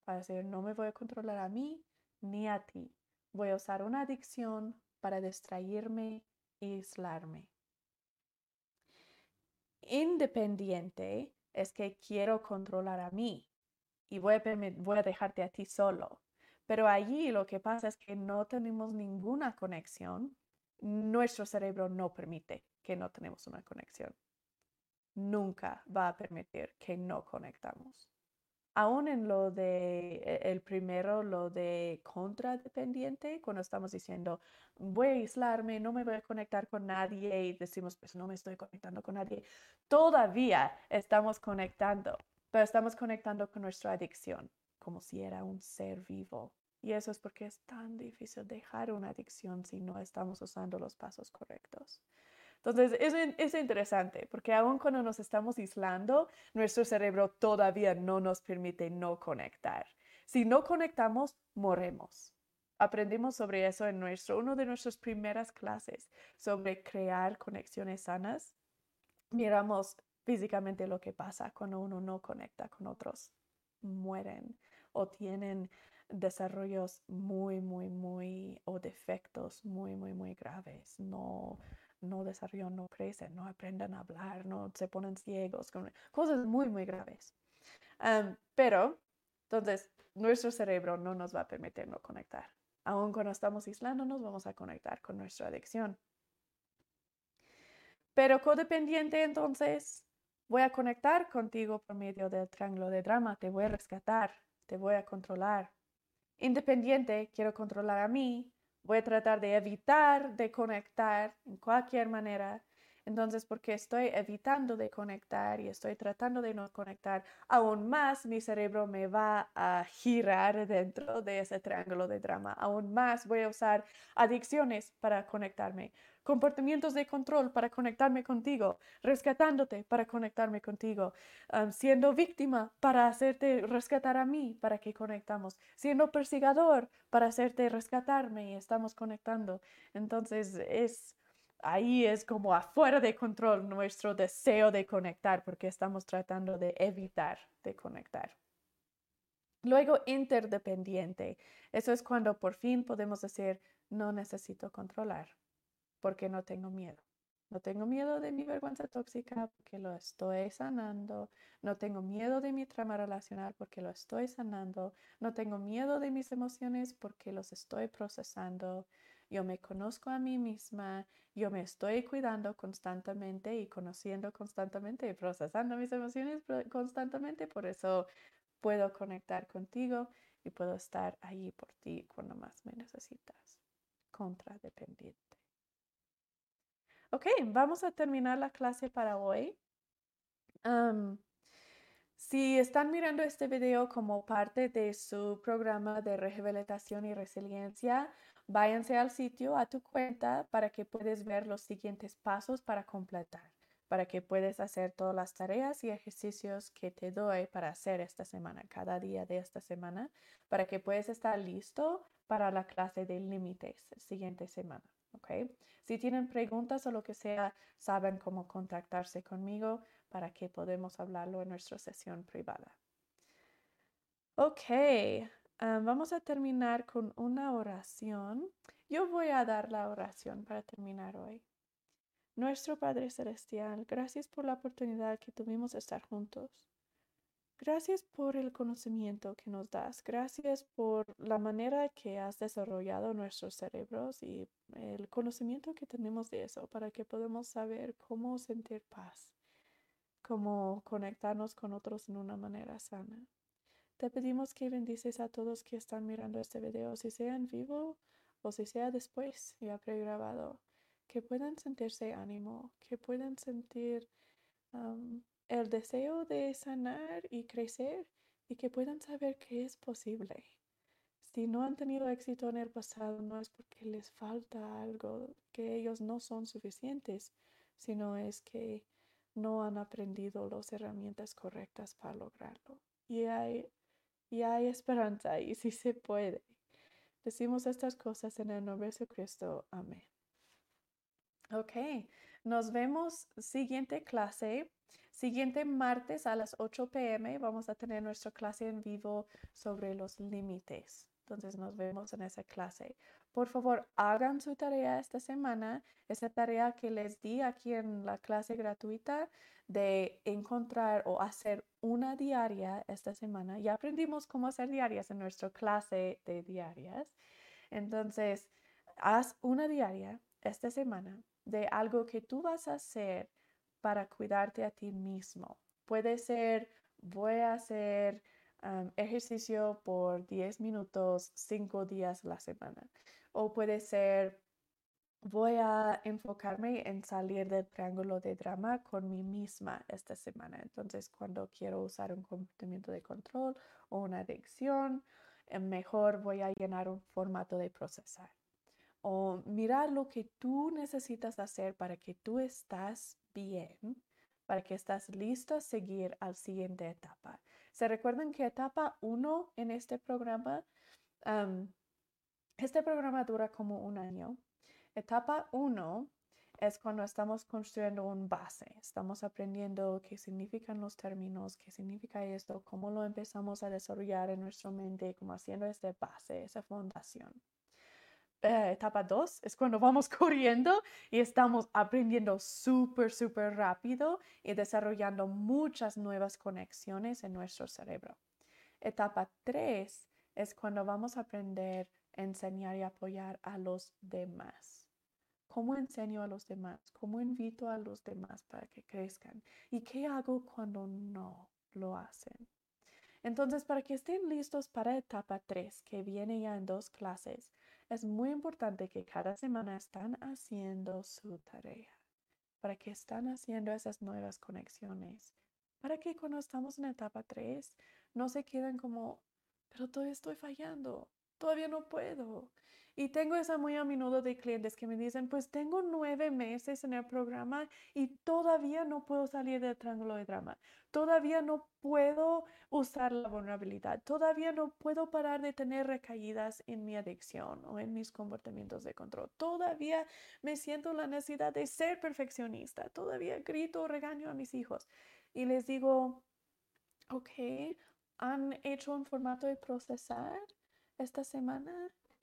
Para decir, no me voy a controlar a mí ni a ti. Voy a usar una adicción para distraerme y aislarme. Independiente es que quiero controlar a mí y voy a, dejarte a ti solo. Pero allí lo que pasa es que no tenemos ninguna conexión. Nuestro cerebro no permite que no tenemos una conexión. Nunca va a permitir que no conectamos aún en lo de e, el primero, lo de contradependiente, cuando estamos diciendo voy a aislarme, no me voy a conectar con nadie y decimos pues no me estoy conectando con nadie, todavía estamos conectando, pero estamos conectando con nuestra adicción, como si era un ser vivo. Y eso es porque es tan difícil dejar una adicción si no estamos usando los pasos correctos. Entonces, es, es interesante porque aun cuando nos estamos aislando, nuestro cerebro todavía no nos permite no conectar. Si no conectamos, moremos. Aprendimos sobre eso en nuestro, una de nuestras primeras clases, sobre crear conexiones sanas. Miramos físicamente lo que pasa cuando uno no conecta con otros. Mueren o tienen desarrollos muy, muy, muy, o defectos muy, muy, muy graves. No, no desarrollan, no crecen, no aprenden a hablar, no se ponen ciegos, cosas muy, muy graves. pero, entonces, nuestro cerebro no nos va a permitir no conectar. Aún cuando estamos aislándonos, vamos a conectar con nuestra adicción. Pero codependiente, entonces, voy a conectar contigo por medio del triángulo de drama, te voy a rescatar, te voy a controlar. Independiente, quiero controlar a mí, Voy a tratar de evitar de conectar en cualquier manera. Entonces, porque estoy evitando de conectar y estoy tratando de no conectar, aún más mi cerebro me va a girar dentro de ese triángulo de drama. Aún más voy a usar adicciones para conectarme comportamientos de control para conectarme contigo, rescatándote para conectarme contigo, siendo víctima para hacerte rescatar a mí, para que conectamos, siendo persigador para hacerte rescatarme y estamos conectando. Entonces es ahí es como afuera de control nuestro deseo de conectar porque estamos tratando de evitar de conectar. Luego, interdependiente. Eso es cuando por fin podemos decir, no necesito controlar porque no tengo miedo. No tengo miedo de mi vergüenza tóxica porque lo estoy sanando. No tengo miedo de mi trama relacional porque lo estoy sanando. No tengo miedo de mis emociones porque los estoy procesando. Yo me conozco a mí misma. Yo me estoy cuidando constantemente y conociendo constantemente y procesando mis emociones constantemente. Por eso puedo conectar contigo y puedo estar ahí por ti cuando más me necesitas. Contradependiente. Ok, vamos a terminar la clase para hoy. Si están mirando este video como parte de su programa de rehabilitación y resiliencia, váyanse al sitio, a tu cuenta, para que puedas ver los siguientes pasos para completar, para que puedas hacer todas las tareas y ejercicios que te doy para hacer esta semana, cada día de esta semana, para que puedas estar listo para la clase de límites siguiente semana. Si tienen preguntas o lo que sea, saben cómo contactarse conmigo para que podamos hablarlo en nuestra sesión privada. Ok, ah, vamos a terminar con una oración. Yo voy a dar la oración para terminar hoy. Nuestro Padre Celestial, gracias por la oportunidad que tuvimos de estar juntos. Gracias por el conocimiento que nos das. Gracias por la manera que has desarrollado nuestros cerebros y el conocimiento que tenemos de eso para que podamos saber cómo sentir paz cómo conectarnos con otros en una manera sana. Te pedimos que bendices a todos que están mirando este video, si sea en vivo o si sea después ya pregrabado, que puedan sentirse ánimo, que puedan sentir el deseo de sanar y crecer y que puedan saber que es posible. Si no han tenido éxito en el pasado, no es porque les falta algo, que ellos no son suficientes, sino es que no han aprendido las herramientas correctas para lograrlo. Y hay, y hay esperanza y sí se puede. Decimos estas cosas en el nombre de Cristo. Amén. Ok, nos vemos siguiente clase. Siguiente martes a las 8 pm vamos a tener nuestra clase en vivo sobre los límites. Entonces nos vemos en esa clase. Por favor, hagan su tarea esta semana, esa tarea que les di aquí en la clase gratuita de encontrar o hacer una diaria esta semana. Ya aprendimos cómo hacer diarias en nuestra clase de diarias. Entonces, haz una diaria esta semana de algo que tú vas a hacer para cuidarte a ti mismo. Puede ser, voy a hacer ejercicio por 10 minutos, 5 días a la semana. O puede ser, voy a enfocarme en salir del triángulo de drama con mí misma esta semana. Entonces, cuando quiero usar un comportamiento de control o una adicción, eh, mejor voy a llenar un formato de procesar. O mirar lo que tú necesitas hacer para que tú estás bien, para que estás listo a seguir al siguiente etapa. ¿Se recuerdan que etapa 1 en este programa? este programa dura como un año. Etapa 1 es cuando estamos construyendo un base, estamos aprendiendo qué significan los términos, qué significa esto, cómo lo empezamos a desarrollar en nuestra mente, como haciendo esta base, esa fundación. Eh, etapa 2 es cuando vamos corriendo y estamos aprendiendo súper, súper rápido y desarrollando muchas nuevas conexiones en nuestro cerebro. Etapa 3 es cuando vamos a aprender, a enseñar y apoyar a los demás. ¿Cómo enseño a los demás? ¿Cómo invito a los demás para que crezcan? ¿Y qué hago cuando no lo hacen? Entonces, para que estén listos para etapa 3, que viene ya en dos clases, es muy importante que cada semana están haciendo su tarea, para que están haciendo esas nuevas conexiones, para que cuando estamos en etapa 3 no se queden como, pero todavía estoy fallando, todavía no puedo. Y tengo esa muy a menudo de clientes que me dicen, pues tengo nueve meses en el programa y todavía no puedo salir del triángulo de drama. Todavía no puedo usar la vulnerabilidad. Todavía no puedo parar de tener recaídas en mi adicción o en mis comportamientos de control. Todavía me siento la necesidad de ser perfeccionista. Todavía grito o regaño a mis hijos. Y les digo, ok, ¿han hecho un formato de procesar esta semana?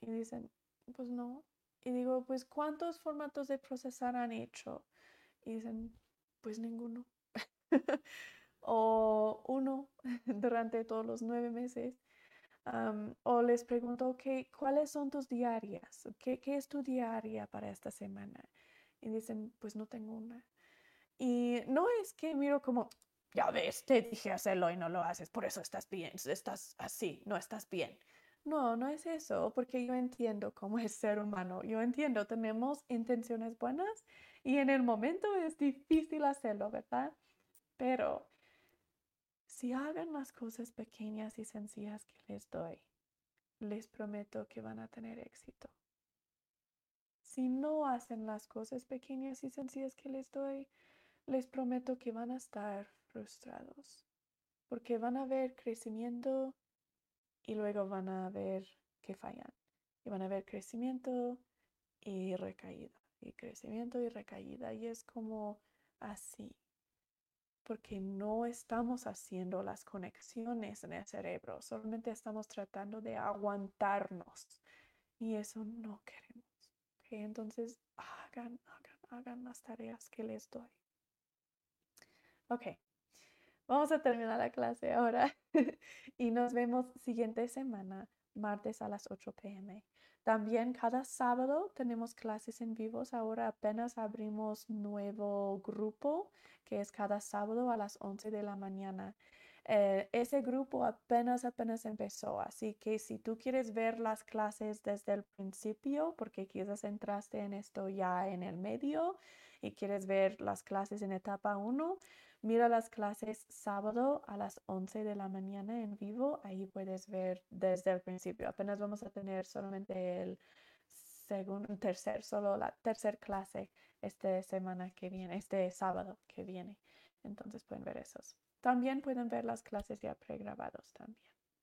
Y dicen, pues no. Y digo, pues ¿cuántos formatos de procesar han hecho? Y dicen, pues ninguno. o uno durante todos los nueve meses. o les pregunto, okay, ¿cuáles son tus diarias? ¿Qué, ¿Qué es tu diaria para esta semana? Y dicen, pues no tengo una. Y no es que miro como, ya ves, te dije hacerlo y no lo haces, por eso estás bien, estás así, no estás bien. No, no es eso, porque yo entiendo cómo es ser humano. Yo entiendo, tenemos intenciones buenas y en el momento es difícil hacerlo, ¿verdad? Pero si hagan las cosas pequeñas y sencillas que les doy, les prometo que van a tener éxito. Si no hacen las cosas pequeñas y sencillas que les doy, les prometo que van a estar frustrados, porque van a ver crecimiento y luego van a ver que fallan. Y van a ver crecimiento y recaída, y crecimiento y recaída. Y es como así, porque no estamos haciendo las conexiones en el cerebro, solamente estamos tratando de aguantarnos. Y eso no queremos. Entonces, hagan, hagan, hagan las tareas que les doy. Ok, vamos a terminar la clase ahora y nos vemos siguiente semana, martes a las 8 pm. También cada sábado tenemos clases en vivos. Ahora apenas abrimos nuevo grupo que es cada sábado a las 11 de la mañana. Eh, ese grupo apenas, apenas empezó, así que si tú quieres ver las clases desde el principio, porque quizás entraste en esto ya en el medio y quieres ver las clases en etapa 1, mira las clases sábado a las 11 de la mañana en vivo, ahí puedes ver desde el principio. Apenas vamos a tener solamente el segundo, tercer, solo la tercera clase esta semana que viene, este sábado que viene. Entonces pueden ver esos. También pueden ver las clases ya pregrabados también.